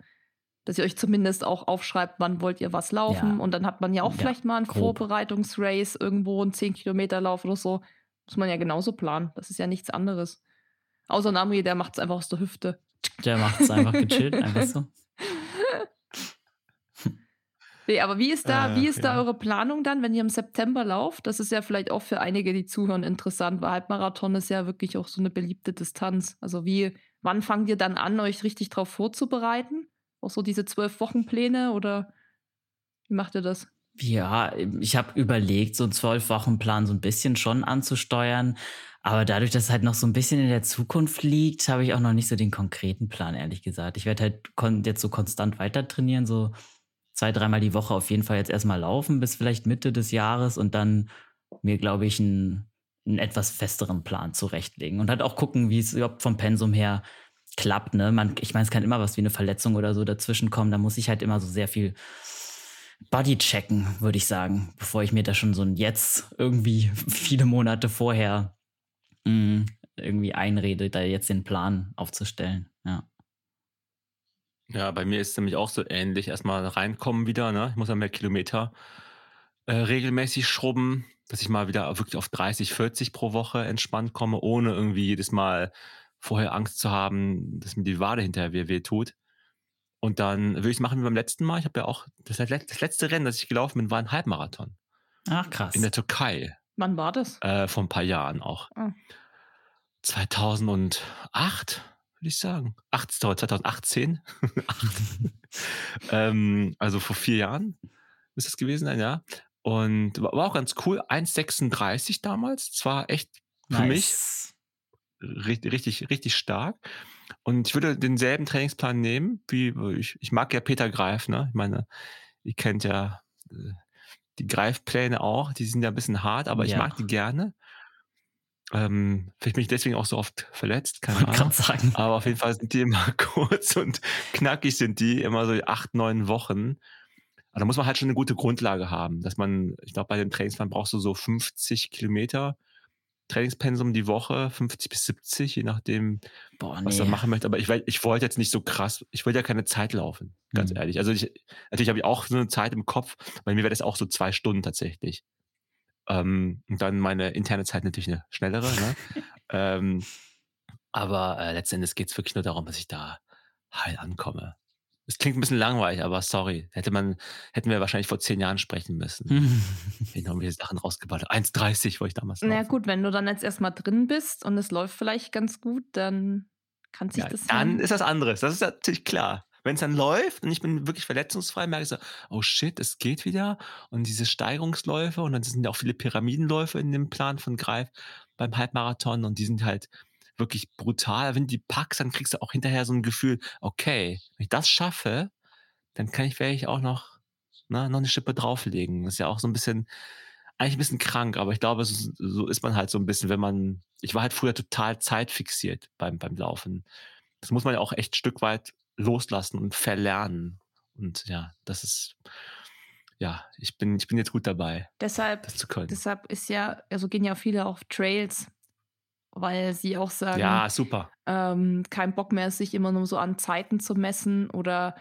C: dass ihr euch zumindest auch aufschreibt, wann wollt ihr was laufen. Ja. Und dann hat man ja auch ja, vielleicht mal einen grob. Vorbereitungsrace irgendwo, einen 10 Kilometer Lauf oder so. Muss man ja genauso planen. Das ist ja nichts anderes. Außer Namri, der macht es einfach aus der Hüfte.
B: Der macht es einfach gechillt, einfach so.
C: Nee, aber wie ist da, äh, wie ist ja. da eure Planung dann, wenn ihr im September lauft? Das ist ja vielleicht auch für einige, die zuhören, interessant, weil Halbmarathon ist ja wirklich auch so eine beliebte Distanz. Also wie, Wann fangt ihr dann an, euch richtig darauf vorzubereiten? Auch so diese zwölf Wochenpläne oder wie macht ihr das?
B: Ja, ich habe überlegt, so einen zwölf Wochenplan so ein bisschen schon anzusteuern. Aber dadurch, dass es halt noch so ein bisschen in der Zukunft liegt, habe ich auch noch nicht so den konkreten Plan, ehrlich gesagt. Ich werde halt jetzt so konstant weiter trainieren, so zwei, dreimal die Woche auf jeden Fall jetzt erstmal laufen bis vielleicht Mitte des Jahres und dann mir, glaube ich, ein einen etwas festeren Plan zurechtlegen und halt auch gucken, wie es überhaupt vom Pensum her klappt. Ne? Man, ich meine, es kann immer was wie eine Verletzung oder so dazwischen kommen. Da muss ich halt immer so sehr viel Body checken, würde ich sagen, bevor ich mir da schon so ein Jetzt irgendwie viele Monate vorher mh, mm, irgendwie einrede, da jetzt den Plan aufzustellen. Ja.
A: Ja, bei mir ist es nämlich auch so ähnlich. Erstmal reinkommen wieder, ne? Ich muss ja mehr Kilometer äh, regelmäßig schrubben dass ich mal wieder wirklich auf 30, 40 pro Woche entspannt komme, ohne irgendwie jedes Mal vorher Angst zu haben, dass mir die Wade hinterher weh tut. Und dann würde ich es machen wie beim letzten Mal. Ich habe ja auch, das, das, letzte Rennen, das ich gelaufen bin, war ein Halbmarathon.
B: Ach, krass.
A: In der Türkei.
C: Wann war das?
A: Äh, vor ein paar Jahren auch. Ah. 2008, würde ich sagen. 2018. ähm, also vor vier Jahren ist das gewesen sein, ja. Und war auch ganz cool. 1,36 damals. Zwar echt für nice. mich richtig, richtig, richtig stark. Und ich würde denselben Trainingsplan nehmen, wie ich, ich mag ja Peter Greif, ne? Ich meine, ihr kennt ja äh, die Greifpläne auch, die sind ja ein bisschen hart, aber ja. ich mag die gerne. Ähm, vielleicht bin ich deswegen auch so oft verletzt, keine Ahnung. Sagen. Aber auf jeden Fall sind die immer kurz und knackig sind die, immer so acht, neun Wochen. Aber da muss man halt schon eine gute Grundlage haben, dass man, ich glaube, bei dem Trainingsplan brauchst du so 50 Kilometer Trainingspensum die Woche, 50 bis 70, je nachdem, Boah, nee. was man machen möchte. Aber ich, ich wollte jetzt nicht so krass, ich wollte ja keine Zeit laufen, ganz mhm. ehrlich. Also ich, natürlich habe ich auch so eine Zeit im Kopf, bei mir wäre das auch so zwei Stunden tatsächlich. Ähm, und dann meine interne Zeit natürlich eine schnellere. Ne? ähm, aber äh, letztendlich geht es wirklich nur darum, dass ich da heil ankomme. Es klingt ein bisschen langweilig, aber sorry. Hätte man, hätten wir wahrscheinlich vor zehn Jahren sprechen müssen. Hätten wir Sachen rausgebaut. 1,30 wollte ich damals.
C: Na naja, gut, wenn du dann jetzt erstmal drin bist und es läuft vielleicht ganz gut, dann kann sich ja, das.
A: Dann sein. ist das anderes. Das ist natürlich klar. Wenn es dann läuft und ich bin wirklich verletzungsfrei, merke ich so, oh shit, es geht wieder. Und diese Steigerungsläufe und dann sind ja auch viele Pyramidenläufe in dem Plan von Greif beim Halbmarathon und die sind halt wirklich brutal. Wenn du die packst, dann kriegst du auch hinterher so ein Gefühl, okay, wenn ich das schaffe, dann kann ich vielleicht auch noch, ne, noch eine Schippe drauflegen. Das ist ja auch so ein bisschen, eigentlich ein bisschen krank, aber ich glaube, so, so ist man halt so ein bisschen, wenn man, ich war halt früher total zeitfixiert beim, beim Laufen. Das muss man ja auch echt ein Stück weit loslassen und verlernen. Und ja, das ist, ja, ich bin, ich bin jetzt gut dabei,
C: deshalb,
A: das zu können.
C: Deshalb ist ja, also gehen ja viele auf Trails weil sie auch sagen,
A: ja, super.
C: Ähm, kein Bock mehr, sich immer nur so an Zeiten zu messen oder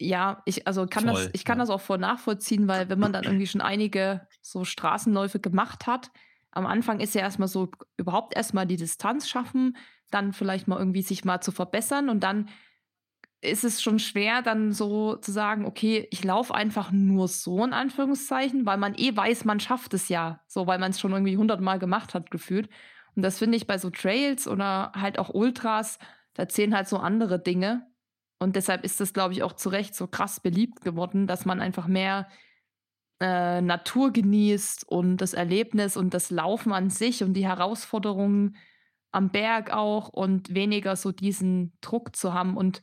C: ja, ich also kann Voll, das, ich kann ja. das auch voll nachvollziehen, weil wenn man dann irgendwie schon einige so Straßenläufe gemacht hat, am Anfang ist ja erstmal so überhaupt erstmal die Distanz schaffen, dann vielleicht mal irgendwie sich mal zu verbessern und dann ist es schon schwer, dann so zu sagen, okay, ich laufe einfach nur so in Anführungszeichen, weil man eh weiß, man schafft es ja, so weil man es schon irgendwie hundertmal gemacht hat gefühlt. Und das finde ich bei so Trails oder halt auch Ultras, da zählen halt so andere Dinge. Und deshalb ist das, glaube ich, auch zu Recht so krass beliebt geworden, dass man einfach mehr äh, Natur genießt und das Erlebnis und das Laufen an sich und die Herausforderungen am Berg auch und weniger so diesen Druck zu haben. Und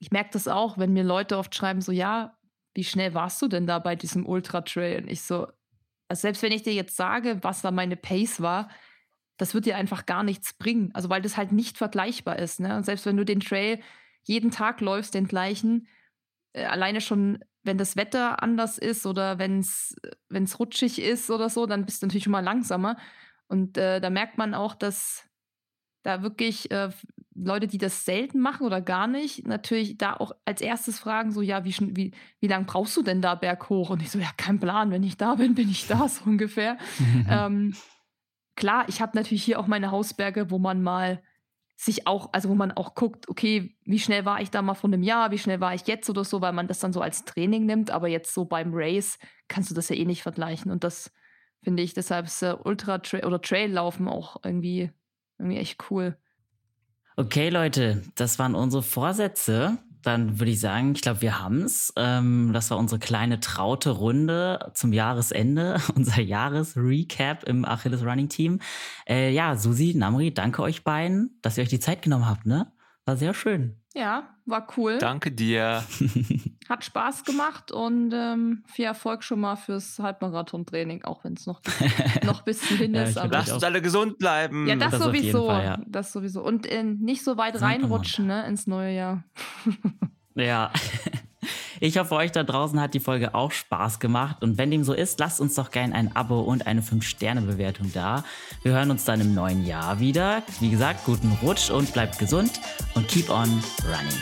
C: ich merke das auch, wenn mir Leute oft schreiben, so, ja, wie schnell warst du denn da bei diesem Ultra-Trail? Und ich so, also selbst wenn ich dir jetzt sage, was da meine Pace war, das wird dir einfach gar nichts bringen. Also weil das halt nicht vergleichbar ist. Ne? Und selbst wenn du den Trail jeden Tag läufst, den gleichen, äh, alleine schon, wenn das Wetter anders ist oder wenn es rutschig ist oder so, dann bist du natürlich schon mal langsamer. Und äh, da merkt man auch, dass da wirklich äh, Leute, die das selten machen oder gar nicht, natürlich da auch als erstes fragen, so, ja, wie, wie, wie lange brauchst du denn da berghoch? Und ich so, ja, kein Plan, wenn ich da bin, bin ich da, so ungefähr. ähm, klar, ich habe natürlich hier auch meine Hausberge, wo man mal sich auch, also wo man auch guckt, okay, wie schnell war ich da mal vor einem Jahr, wie schnell war ich jetzt oder so, weil man das dann so als Training nimmt, aber jetzt so beim Race kannst du das ja eh nicht vergleichen. Und das finde ich, deshalb ist äh, Ultra -Tra oder Trail-Laufen auch irgendwie, irgendwie echt cool.
B: Okay, Leute, das waren unsere Vorsätze dann würde ich sagen, ich glaube, wir haben es. Ähm, das war unsere kleine traute Runde zum Jahresende, unser Jahresrecap im Achilles Running Team. Äh, ja, Susi, Namri, danke euch beiden, dass ihr euch die Zeit genommen habt, ne? War sehr schön.
C: Ja, war cool.
A: Danke dir.
C: Hat Spaß gemacht und ähm, viel Erfolg schon mal fürs Halbmarathon-Training, auch wenn es noch, noch ein bisschen hin ist.
A: ja, Lasst uns alle gesund bleiben.
C: Ja, das, das sowieso. Fall, ja. Das sowieso. Und äh, nicht so weit reinrutschen ne, ins neue Jahr.
B: ja. Ich hoffe, euch da draußen hat die Folge auch Spaß gemacht. Und wenn dem so ist, lasst uns doch gerne ein Abo und eine 5-Sterne-Bewertung da. Wir hören uns dann im neuen Jahr wieder. Wie gesagt, guten Rutsch und bleibt gesund und keep on running.